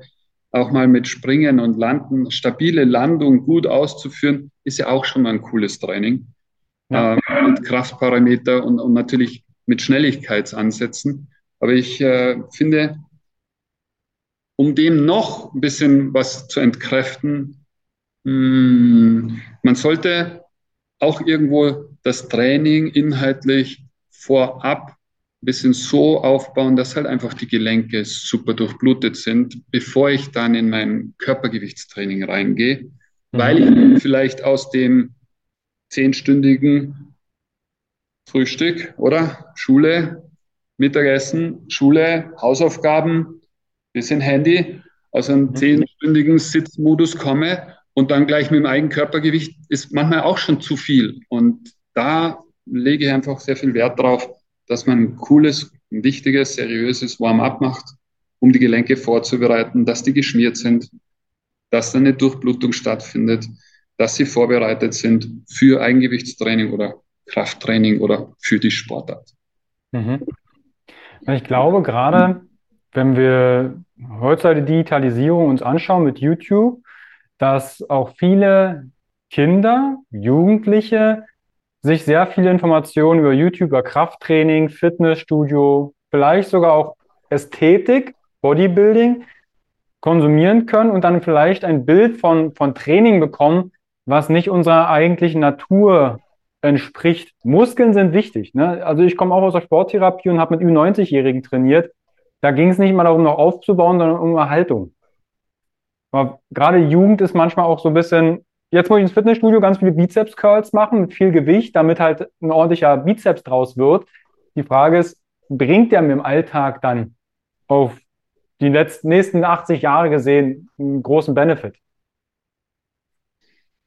auch mal mit Springen und Landen, stabile Landung gut auszuführen, ist ja auch schon mal ein cooles Training. Ja. Äh, mit Kraftparameter und, und, natürlich mit Schnelligkeitsansätzen. Aber ich äh, finde, um dem noch ein bisschen was zu entkräften, hm, man sollte auch irgendwo das Training inhaltlich vorab bisschen so aufbauen, dass halt einfach die Gelenke super durchblutet sind, bevor ich dann in mein Körpergewichtstraining reingehe, mhm. weil ich vielleicht aus dem zehnstündigen Frühstück oder Schule, Mittagessen, Schule, Hausaufgaben, bisschen Handy, aus einem mhm. zehnstündigen Sitzmodus komme und dann gleich mit dem eigenen Körpergewicht ist manchmal auch schon zu viel. Und da lege ich einfach sehr viel Wert drauf, dass man ein cooles, ein wichtiges, seriöses Warm-up macht, um die Gelenke vorzubereiten, dass die geschmiert sind, dass eine Durchblutung stattfindet, dass sie vorbereitet sind für Eigengewichtstraining oder Krafttraining oder für die Sportart. Mhm. Ich glaube, gerade wenn wir heutzutage Digitalisierung uns anschauen mit YouTube, dass auch viele Kinder, Jugendliche sich sehr viele Informationen über YouTube, über Krafttraining, Fitnessstudio, vielleicht sogar auch Ästhetik, Bodybuilding konsumieren können und dann vielleicht ein Bild von, von Training bekommen, was nicht unserer eigentlichen Natur entspricht. Muskeln sind wichtig. Ne? Also ich komme auch aus der Sporttherapie und habe mit Ü90-Jährigen trainiert. Da ging es nicht mal darum, noch aufzubauen, sondern um Erhaltung. Aber gerade Jugend ist manchmal auch so ein bisschen Jetzt muss ich ins Fitnessstudio ganz viele Bizeps-Curls machen mit viel Gewicht, damit halt ein ordentlicher Bizeps draus wird. Die Frage ist, bringt der mir im Alltag dann auf die letzten, nächsten 80 Jahre gesehen einen großen Benefit?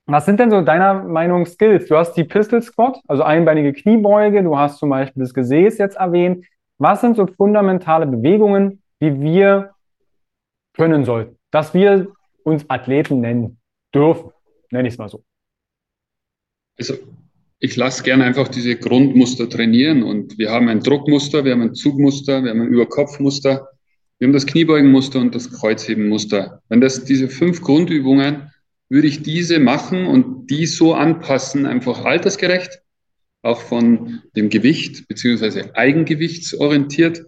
Was sind denn so deiner Meinung Skills? Du hast die Pistol Squat, also einbeinige Kniebeuge, du hast zum Beispiel das Gesäß jetzt erwähnt. Was sind so fundamentale Bewegungen, die wir können sollten, dass wir uns Athleten nennen dürfen? nenne ich es mal so. Also ich lasse gerne einfach diese Grundmuster trainieren und wir haben ein Druckmuster, wir haben ein Zugmuster, wir haben ein Überkopfmuster, wir haben das Kniebeugenmuster und das Kreuzhebenmuster. Wenn das diese fünf Grundübungen, würde ich diese machen und die so anpassen, einfach altersgerecht, auch von dem Gewicht beziehungsweise eigengewichtsorientiert.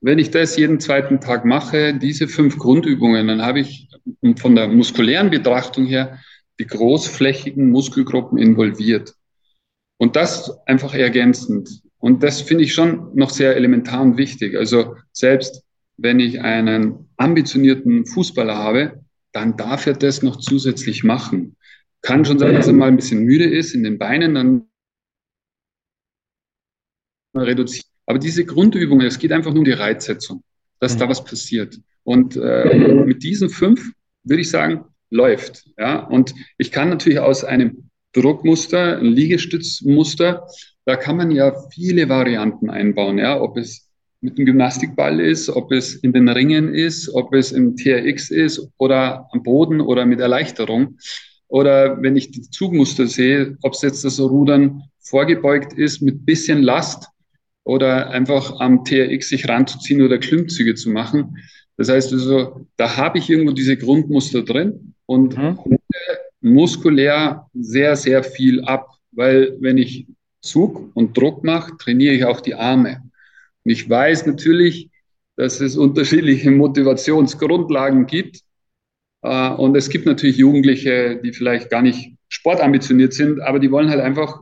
Wenn ich das jeden zweiten Tag mache, diese fünf Grundübungen, dann habe ich von der muskulären Betrachtung her die großflächigen Muskelgruppen involviert. Und das einfach ergänzend. Und das finde ich schon noch sehr elementar und wichtig. Also selbst wenn ich einen ambitionierten Fußballer habe, dann darf er das noch zusätzlich machen. Kann schon sein, dass er mal ein bisschen müde ist in den Beinen, dann reduzieren. Aber diese Grundübungen, es geht einfach nur um die Reizsetzung, dass mhm. da was passiert. Und äh, mit diesen fünf würde ich sagen, läuft. Ja? Und ich kann natürlich aus einem Druckmuster, ein Liegestützmuster, da kann man ja viele Varianten einbauen, ja, ob es mit dem Gymnastikball ist, ob es in den Ringen ist, ob es im TRX ist oder am Boden oder mit Erleichterung. Oder wenn ich die Zugmuster sehe, ob es jetzt das Rudern vorgebeugt ist mit bisschen Last oder einfach am TRX sich ranzuziehen oder Klimmzüge zu machen. Das heißt also, da habe ich irgendwo diese Grundmuster drin und mhm. muskulär sehr, sehr viel ab, weil wenn ich Zug und Druck mache, trainiere ich auch die Arme. Und ich weiß natürlich, dass es unterschiedliche [laughs] Motivationsgrundlagen gibt. Äh, und es gibt natürlich Jugendliche, die vielleicht gar nicht sportambitioniert sind, aber die wollen halt einfach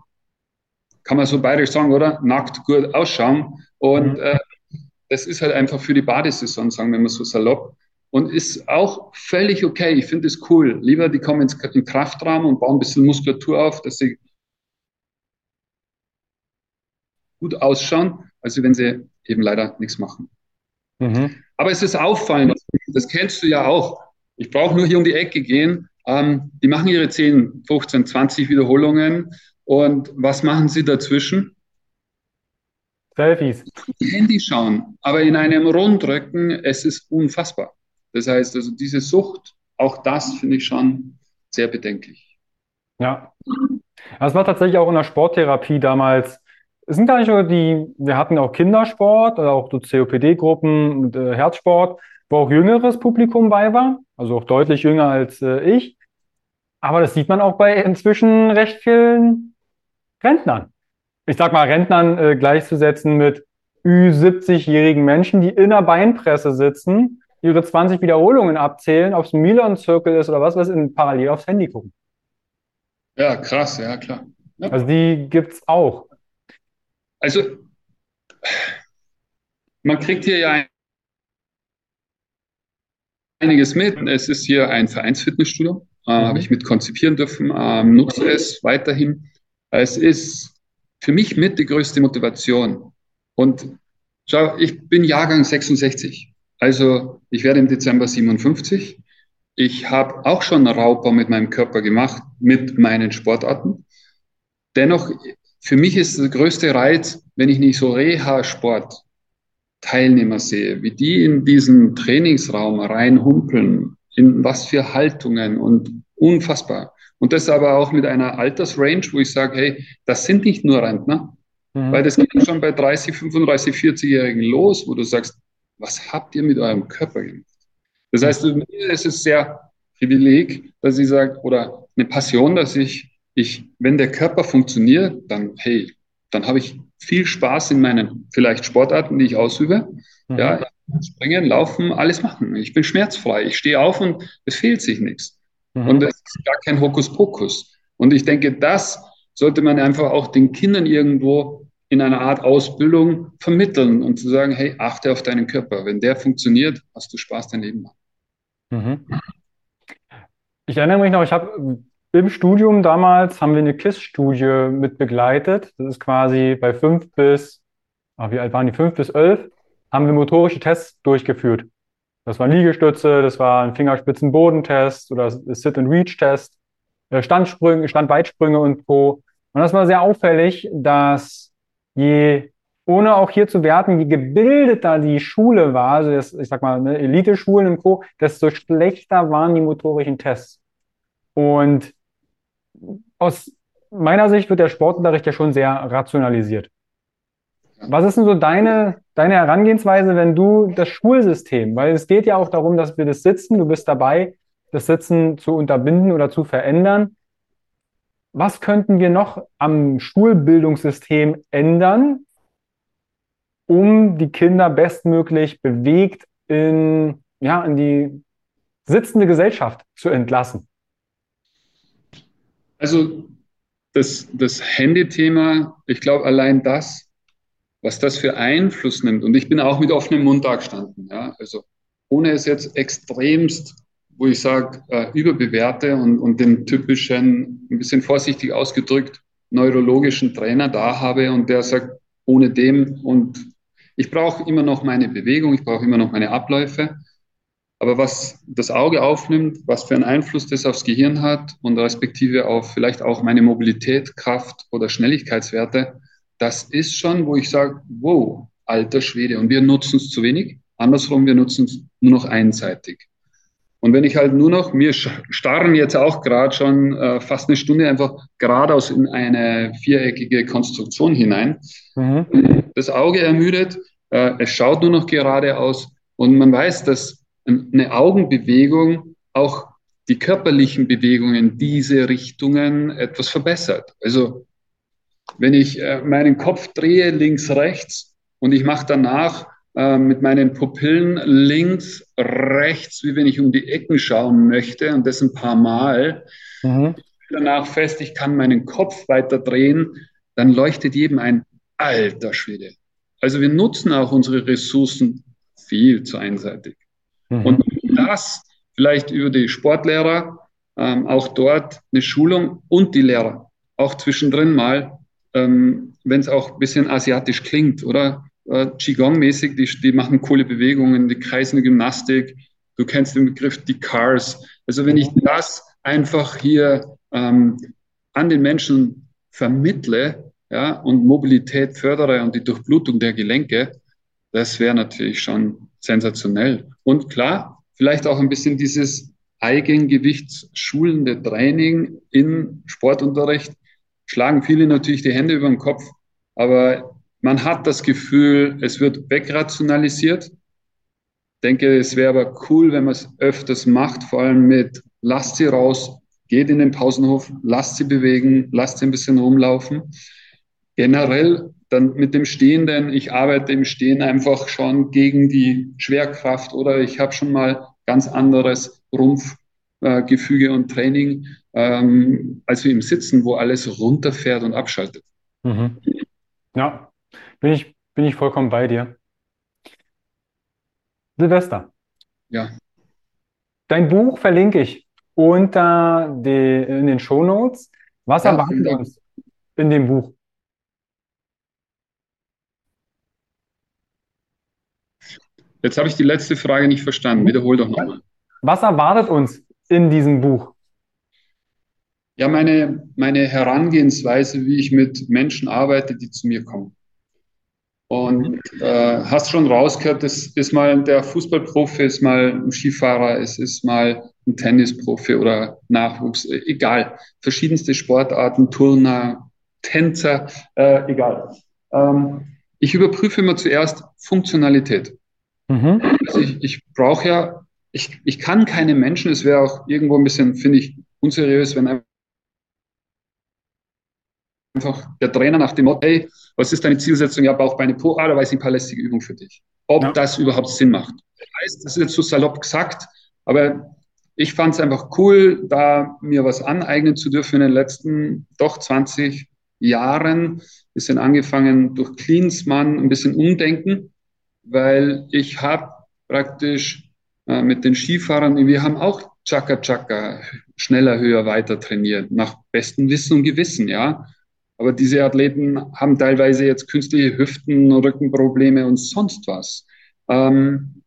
kann man so bayerisch sagen, oder? Nackt gut ausschauen. Und mhm. äh, das ist halt einfach für die Badesaison, sagen wir mal so salopp. Und ist auch völlig okay. Ich finde es cool. Lieber, die kommen ins, in Kraftraum und bauen ein bisschen Muskulatur auf, dass sie gut ausschauen, als wenn sie eben leider nichts machen. Mhm. Aber es ist auffallend, das kennst du ja auch. Ich brauche nur hier um die Ecke gehen. Ähm, die machen ihre 10, 15, 20 Wiederholungen und was machen Sie dazwischen? Selfies. Handy schauen, aber in einem Rundrücken, es ist unfassbar. Das heißt, also diese Sucht, auch das finde ich schon sehr bedenklich. Ja. Das war tatsächlich auch in der Sporttherapie damals. Es sind gar nicht nur die, wir hatten auch Kindersport, oder auch so COPD-Gruppen und äh, Herzsport, wo auch jüngeres Publikum bei war, also auch deutlich jünger als äh, ich. Aber das sieht man auch bei inzwischen recht vielen Rentnern. Ich sag mal, Rentnern äh, gleichzusetzen mit Ü70-jährigen Menschen, die in der Beinpresse sitzen, ihre 20 Wiederholungen abzählen, ob es ein Milan-Zirkel ist oder was, was in parallel aufs Handy gucken. Ja, krass, ja, klar. Ja. Also die gibt's auch. Also man kriegt hier ja einiges mit. Es ist hier ein Vereinsfitnessstudio, äh, mhm. habe ich mit konzipieren dürfen, ähm, nutze es weiterhin. Es ist für mich mit die größte Motivation. Und schau, ich bin Jahrgang 66. Also ich werde im Dezember 57. Ich habe auch schon Raubbau mit meinem Körper gemacht, mit meinen Sportarten. Dennoch, für mich ist der größte Reiz, wenn ich nicht so Reha-Sport Teilnehmer sehe, wie die in diesen Trainingsraum reinhumpeln, in was für Haltungen und unfassbar. Und das aber auch mit einer Altersrange, wo ich sage, hey, das sind nicht nur Rentner, mhm. weil das geht schon bei 30, 35, 40-Jährigen los, wo du sagst, was habt ihr mit eurem Körper gemacht? Das heißt, es ist sehr Privileg, dass ich sage, oder eine Passion, dass ich, ich, wenn der Körper funktioniert, dann, hey, dann habe ich viel Spaß in meinen vielleicht Sportarten, die ich ausübe. Mhm. Ja, springen, laufen, alles machen. Ich bin schmerzfrei. Ich stehe auf und es fehlt sich nichts. Mhm. Und es ist gar kein Hokuspokus. Und ich denke, das sollte man einfach auch den Kindern irgendwo in einer Art Ausbildung vermitteln und zu sagen, hey, achte auf deinen Körper. Wenn der funktioniert, hast du Spaß dein Leben lang. Mhm. Ich erinnere mich noch, ich habe im Studium damals haben wir eine KISS-Studie mit begleitet. Das ist quasi bei fünf bis, ach, wie alt waren die? Fünf bis elf, haben wir motorische Tests durchgeführt. Das waren Liegestütze, das war ein Fingerspitzenbodentest oder Sit-and-Reach-Test, äh, Standsprünge, Standweitsprünge und Co. Und das war sehr auffällig, dass je, ohne auch hier zu werten, je gebildeter die Schule war, also das, ich sag mal, ne, Elite-Schulen und Co., desto schlechter waren die motorischen Tests. Und aus meiner Sicht wird der Sportunterricht ja schon sehr rationalisiert. Was ist denn so deine, deine Herangehensweise, wenn du das Schulsystem, weil es geht ja auch darum, dass wir das Sitzen, du bist dabei, das Sitzen zu unterbinden oder zu verändern. Was könnten wir noch am Schulbildungssystem ändern, um die Kinder bestmöglich bewegt in, ja, in die sitzende Gesellschaft zu entlassen? Also das, das Handy-Thema, ich glaube, allein das was das für Einfluss nimmt. Und ich bin auch mit offenem Mund da gestanden. Ja? Also ohne es jetzt extremst, wo ich sage, äh, überbewerte und, und den typischen, ein bisschen vorsichtig ausgedrückt, neurologischen Trainer da habe und der sagt, ohne dem und ich brauche immer noch meine Bewegung, ich brauche immer noch meine Abläufe. Aber was das Auge aufnimmt, was für einen Einfluss das aufs Gehirn hat und respektive auf vielleicht auch meine Mobilität, Kraft oder Schnelligkeitswerte, das ist schon, wo ich sage, wow, alter Schwede. Und wir nutzen es zu wenig. Andersrum, wir nutzen es nur noch einseitig. Und wenn ich halt nur noch, wir starren jetzt auch gerade schon äh, fast eine Stunde einfach geradeaus in eine viereckige Konstruktion hinein. Mhm. Das Auge ermüdet, äh, es schaut nur noch geradeaus und man weiß, dass eine Augenbewegung auch die körperlichen Bewegungen diese Richtungen etwas verbessert. Also wenn ich äh, meinen Kopf drehe links, rechts und ich mache danach äh, mit meinen Pupillen links, rechts, wie wenn ich um die Ecken schauen möchte und das ein paar Mal, mhm. danach fest, ich kann meinen Kopf weiter drehen, dann leuchtet jedem ein alter Schwede. Also wir nutzen auch unsere Ressourcen viel zu einseitig. Mhm. Und das vielleicht über die Sportlehrer, ähm, auch dort eine Schulung und die Lehrer, auch zwischendrin mal ähm, wenn es auch ein bisschen asiatisch klingt, oder? Äh, Qigong-mäßig, die, die machen coole Bewegungen, die kreisende Gymnastik. Du kennst den Begriff die Cars. Also wenn ich das einfach hier ähm, an den Menschen vermittle ja, und Mobilität fördere und die Durchblutung der Gelenke, das wäre natürlich schon sensationell. Und klar, vielleicht auch ein bisschen dieses Eigengewichtsschulende Training in Sportunterricht schlagen viele natürlich die Hände über den Kopf, aber man hat das Gefühl, es wird wegrationalisiert. Ich denke, es wäre aber cool, wenn man es öfters macht, vor allem mit lasst sie raus, geht in den Pausenhof, lasst sie bewegen, lasst sie ein bisschen rumlaufen. Generell dann mit dem Stehenden, ich arbeite im Stehen einfach schon gegen die Schwerkraft oder ich habe schon mal ganz anderes Rumpfgefüge und Training ähm, als wir im Sitzen, wo alles runterfährt und abschaltet. Mhm. Ja, bin ich, bin ich vollkommen bei dir. Silvester. Ja. Dein Buch verlinke ich unter die, in den Shownotes. Was ja, erwartet uns in dem Buch? Jetzt habe ich die letzte Frage nicht verstanden. Wiederhol doch nochmal. Was erwartet uns in diesem Buch? Ja, meine, meine Herangehensweise, wie ich mit Menschen arbeite, die zu mir kommen. Und äh, hast schon rausgehört, es ist mal der Fußballprofi, ist mal ein Skifahrer, es ist mal ein Tennisprofi oder Nachwuchs, egal. Verschiedenste Sportarten, Turner, Tänzer, äh, egal. Ähm, ich überprüfe immer zuerst Funktionalität. Mhm. Also ich, ich brauche ja, ich, ich kann keine Menschen, es wäre auch irgendwo ein bisschen, finde ich, unseriös, wenn einfach der Trainer nach dem Motto, hey, was ist deine Zielsetzung? Ja, Bauchbeine Po, ah, da weiß ich ein paar lästige Übungen für dich. Ob ja. das überhaupt Sinn macht. Das heißt, das ist jetzt so salopp gesagt, aber ich fand es einfach cool, da mir was aneignen zu dürfen in den letzten doch 20 Jahren. Bisschen angefangen durch Cleansman, ein bisschen umdenken, weil ich habe praktisch äh, mit den Skifahrern, wir haben auch Chaka Chaka, schneller, höher, weiter trainiert, nach bestem Wissen und Gewissen, ja. Aber diese Athleten haben teilweise jetzt künstliche Hüften, Rückenprobleme und sonst was. Ähm,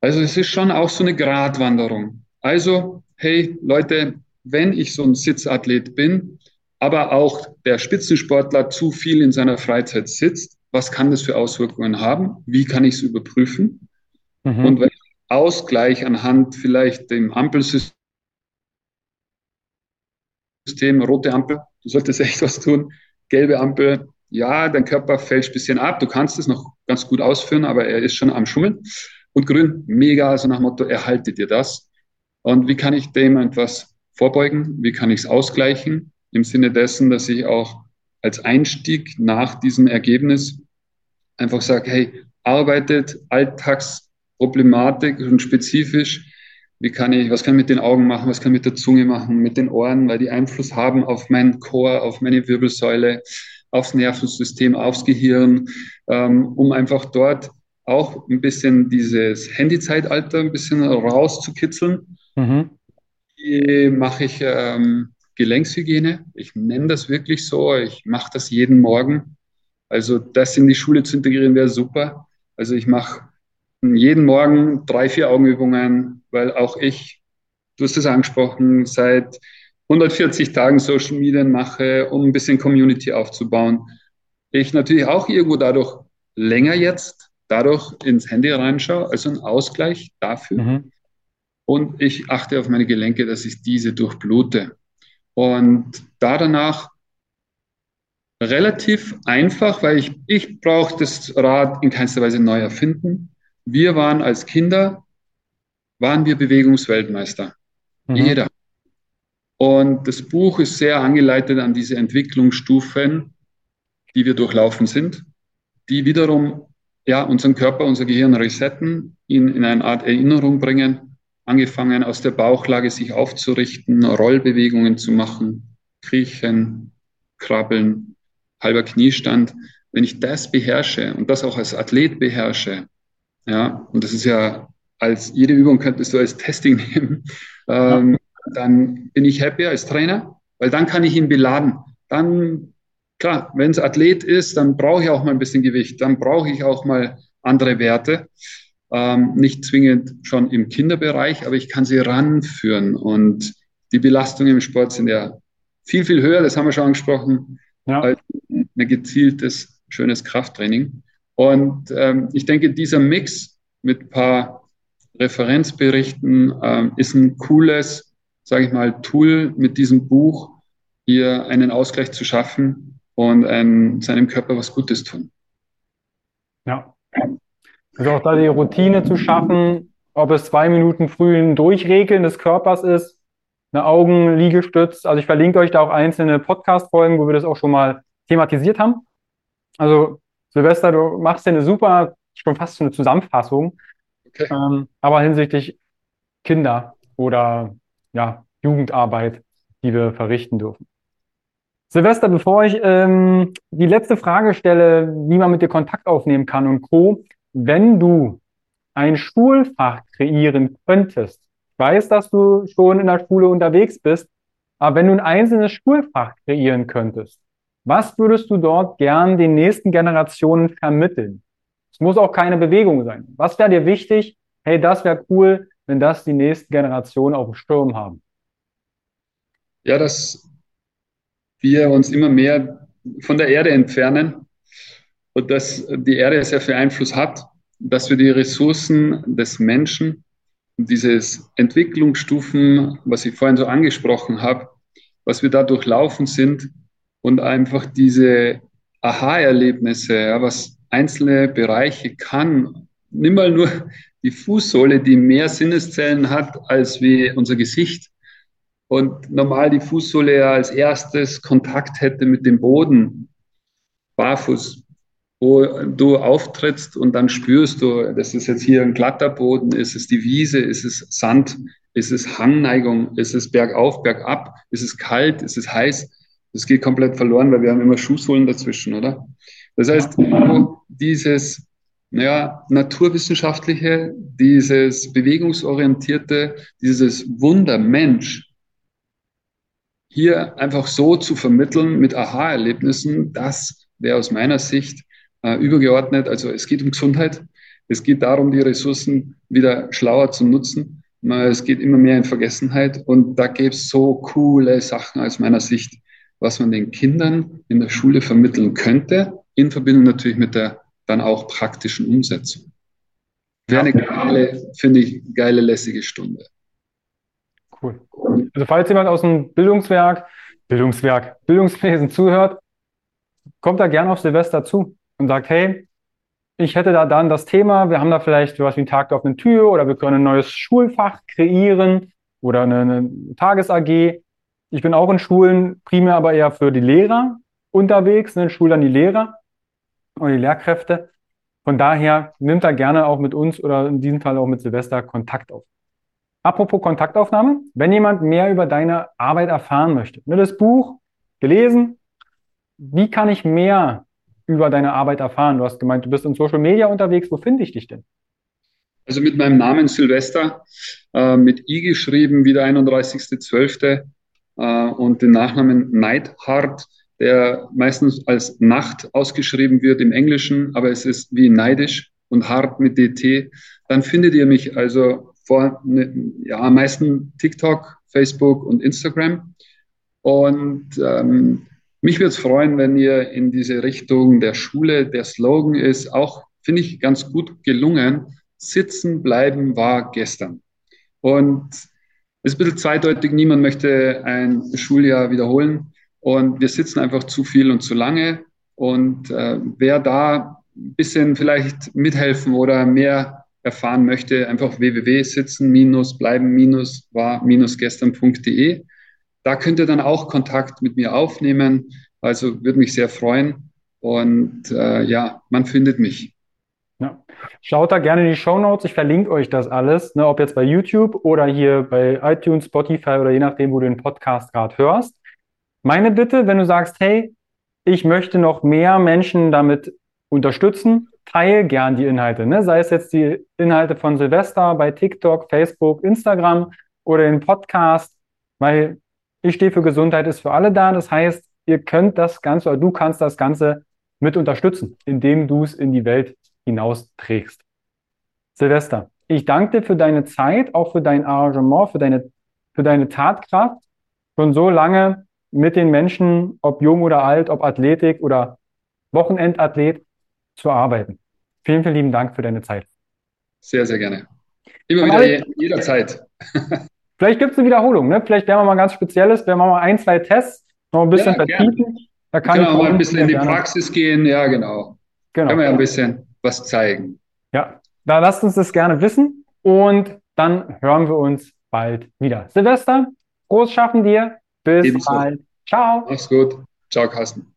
also es ist schon auch so eine Gratwanderung. Also, hey Leute, wenn ich so ein Sitzathlet bin, aber auch der Spitzensportler zu viel in seiner Freizeit sitzt, was kann das für Auswirkungen haben? Wie kann ich es überprüfen? Mhm. Und wenn Ausgleich anhand vielleicht dem Ampelsystem, rote Ampel, du solltest echt was tun. Gelbe Ampel, ja, dein Körper fällt ein bisschen ab, du kannst es noch ganz gut ausführen, aber er ist schon am Schummeln. Und grün, mega, also nach Motto, erhalte dir das. Und wie kann ich dem etwas vorbeugen? Wie kann ich es ausgleichen? Im Sinne dessen, dass ich auch als Einstieg nach diesem Ergebnis einfach sage, hey, arbeitet Alltagsproblematik und spezifisch wie kann ich, was kann ich mit den Augen machen, was kann ich mit der Zunge machen, mit den Ohren, weil die Einfluss haben auf meinen Chor, auf meine Wirbelsäule, aufs Nervensystem, aufs Gehirn, ähm, um einfach dort auch ein bisschen dieses Handyzeitalter ein bisschen rauszukitzeln. Mhm. Wie mache ich ähm, Gelenkshygiene? Ich nenne das wirklich so. Ich mache das jeden Morgen. Also das in die Schule zu integrieren wäre super. Also ich mache jeden Morgen drei, vier Augenübungen, weil auch ich, du hast es angesprochen, seit 140 Tagen Social Media mache, um ein bisschen Community aufzubauen. Ich natürlich auch irgendwo dadurch länger jetzt, dadurch ins Handy reinschaue, also ein Ausgleich dafür. Mhm. Und ich achte auf meine Gelenke, dass ich diese durchblute. Und da danach relativ einfach, weil ich, ich brauche das Rad in keinster Weise neu erfinden. Wir waren als Kinder, waren wir Bewegungsweltmeister. Mhm. Jeder. Und das Buch ist sehr angeleitet an diese Entwicklungsstufen, die wir durchlaufen sind, die wiederum ja, unseren Körper, unser Gehirn resetten, ihn in eine Art Erinnerung bringen, angefangen aus der Bauchlage sich aufzurichten, Rollbewegungen zu machen, kriechen, krabbeln, halber Kniestand. Wenn ich das beherrsche und das auch als Athlet beherrsche, ja, und das ist ja als jede Übung könntest du als Testing [laughs] nehmen, ähm, ja. dann bin ich happy als Trainer, weil dann kann ich ihn beladen. Dann, klar, wenn es Athlet ist, dann brauche ich auch mal ein bisschen Gewicht, dann brauche ich auch mal andere Werte. Ähm, nicht zwingend schon im Kinderbereich, aber ich kann sie ranführen. Und die Belastungen im Sport sind ja viel, viel höher, das haben wir schon angesprochen, ja. als ein gezieltes, schönes Krafttraining. Und ähm, ich denke, dieser Mix mit ein paar Referenzberichten ähm, ist ein cooles, sage ich mal, Tool mit diesem Buch, hier einen Ausgleich zu schaffen und ein, seinem Körper was Gutes tun. Ja. Also auch da die Routine zu schaffen, ob es zwei Minuten frühen Durchregeln des Körpers ist, eine Augenliegestütz. Also ich verlinke euch da auch einzelne Podcast-Folgen, wo wir das auch schon mal thematisiert haben. Also Silvester, du machst ja eine super, schon fast eine Zusammenfassung, okay. ähm, aber hinsichtlich Kinder oder ja, Jugendarbeit, die wir verrichten dürfen. Silvester, bevor ich ähm, die letzte Frage stelle, wie man mit dir Kontakt aufnehmen kann und Co., wenn du ein Schulfach kreieren könntest, ich weiß, dass du schon in der Schule unterwegs bist, aber wenn du ein einzelnes Schulfach kreieren könntest, was würdest du dort gern den nächsten Generationen vermitteln? Es muss auch keine Bewegung sein. Was wäre dir wichtig? Hey, das wäre cool, wenn das die nächsten Generationen auf dem Sturm haben. Ja, dass wir uns immer mehr von der Erde entfernen und dass die Erde sehr viel Einfluss hat, dass wir die Ressourcen des Menschen, dieses Entwicklungsstufen, was ich vorhin so angesprochen habe, was wir da durchlaufen sind, und einfach diese Aha-Erlebnisse, ja, was einzelne Bereiche kann. Nimm mal nur die Fußsohle, die mehr Sinneszellen hat als wie unser Gesicht. Und normal die Fußsohle ja als erstes Kontakt hätte mit dem Boden, barfuß, wo du auftrittst und dann spürst du, das ist jetzt hier ein glatter Boden, ist es die Wiese, ist es Sand, ist es Hangneigung, ist es bergauf, bergab, ist es kalt, ist es heiß das geht komplett verloren, weil wir haben immer Schuhsohlen dazwischen, oder? Das heißt, dieses naja, naturwissenschaftliche, dieses bewegungsorientierte, dieses Wunder Mensch hier einfach so zu vermitteln mit Aha-Erlebnissen, das wäre aus meiner Sicht äh, übergeordnet. Also es geht um Gesundheit, es geht darum, die Ressourcen wieder schlauer zu nutzen. Es geht immer mehr in Vergessenheit und da gäbe es so coole Sachen aus meiner Sicht, was man den Kindern in der Schule vermitteln könnte, in Verbindung natürlich mit der dann auch praktischen Umsetzung. Wäre eine geile, finde ich, geile, lässige Stunde. Cool. Also falls jemand aus dem Bildungswerk, Bildungswerk, Bildungswesen zuhört, kommt da gerne auf Silvester zu und sagt, hey, ich hätte da dann das Thema, wir haben da vielleicht sowas wie einen Tag auf eine Tür oder wir können ein neues Schulfach kreieren oder eine, eine Tages-AG. Ich bin auch in Schulen primär aber eher für die Lehrer unterwegs, ne, in Schulen die Lehrer und die Lehrkräfte. Von daher nimmt da gerne auch mit uns oder in diesem Fall auch mit Silvester Kontakt auf. Apropos Kontaktaufnahme, wenn jemand mehr über deine Arbeit erfahren möchte, ne, das Buch gelesen, wie kann ich mehr über deine Arbeit erfahren? Du hast gemeint, du bist in Social Media unterwegs. Wo finde ich dich denn? Also mit meinem Namen Silvester, äh, mit I geschrieben, wie der 31.12. Äh, und den Nachnamen Neidhart, der meistens als Nacht ausgeschrieben wird im Englischen, aber es ist wie neidisch und hart mit DT. Dann findet ihr mich also vor, ne, ja, am meisten TikTok, Facebook und Instagram. Und ähm, mich würde es freuen, wenn ihr in diese Richtung der Schule, der Slogan ist auch, finde ich, ganz gut gelungen. Sitzen bleiben war gestern. Und ist ein bisschen zweideutig, niemand möchte ein Schuljahr wiederholen. Und wir sitzen einfach zu viel und zu lange. Und äh, wer da ein bisschen vielleicht mithelfen oder mehr erfahren möchte, einfach www.sitzen-bleiben-war-gestern.de. Da könnt ihr dann auch Kontakt mit mir aufnehmen. Also würde mich sehr freuen. Und äh, ja, man findet mich. Ja. Schaut da gerne in die Show Notes. Ich verlinke euch das alles, ne, ob jetzt bei YouTube oder hier bei iTunes, Spotify oder je nachdem, wo du den Podcast gerade hörst. Meine Bitte, wenn du sagst, hey, ich möchte noch mehr Menschen damit unterstützen, teile gern die Inhalte. Ne? Sei es jetzt die Inhalte von Silvester bei TikTok, Facebook, Instagram oder den Podcast, weil ich stehe für Gesundheit ist für alle da. Das heißt, ihr könnt das Ganze oder du kannst das Ganze mit unterstützen, indem du es in die Welt hinaus trägst. Silvester, ich danke dir für deine Zeit, auch für dein Arrangement, für deine, für deine Tatkraft, schon so lange mit den Menschen, ob jung oder alt, ob Athletik oder Wochenendathlet, zu arbeiten. Vielen, vielen lieben Dank für deine Zeit. Sehr, sehr gerne. Immer wieder, jederzeit. [laughs] Vielleicht gibt es eine Wiederholung, ne? Vielleicht werden wir mal ganz Spezielles, werden wir mal ein, zwei Tests noch ein bisschen ja, vertiefen. Da kann genau, mal ein bisschen in die gerne. Praxis gehen, ja, genau. genau. Können wir ja ein bisschen was zeigen. Ja, da lasst uns das gerne wissen und dann hören wir uns bald wieder. Silvester, groß schaffen dir. Bis Ebenso. bald. Ciao. Mach's gut. Ciao, Carsten.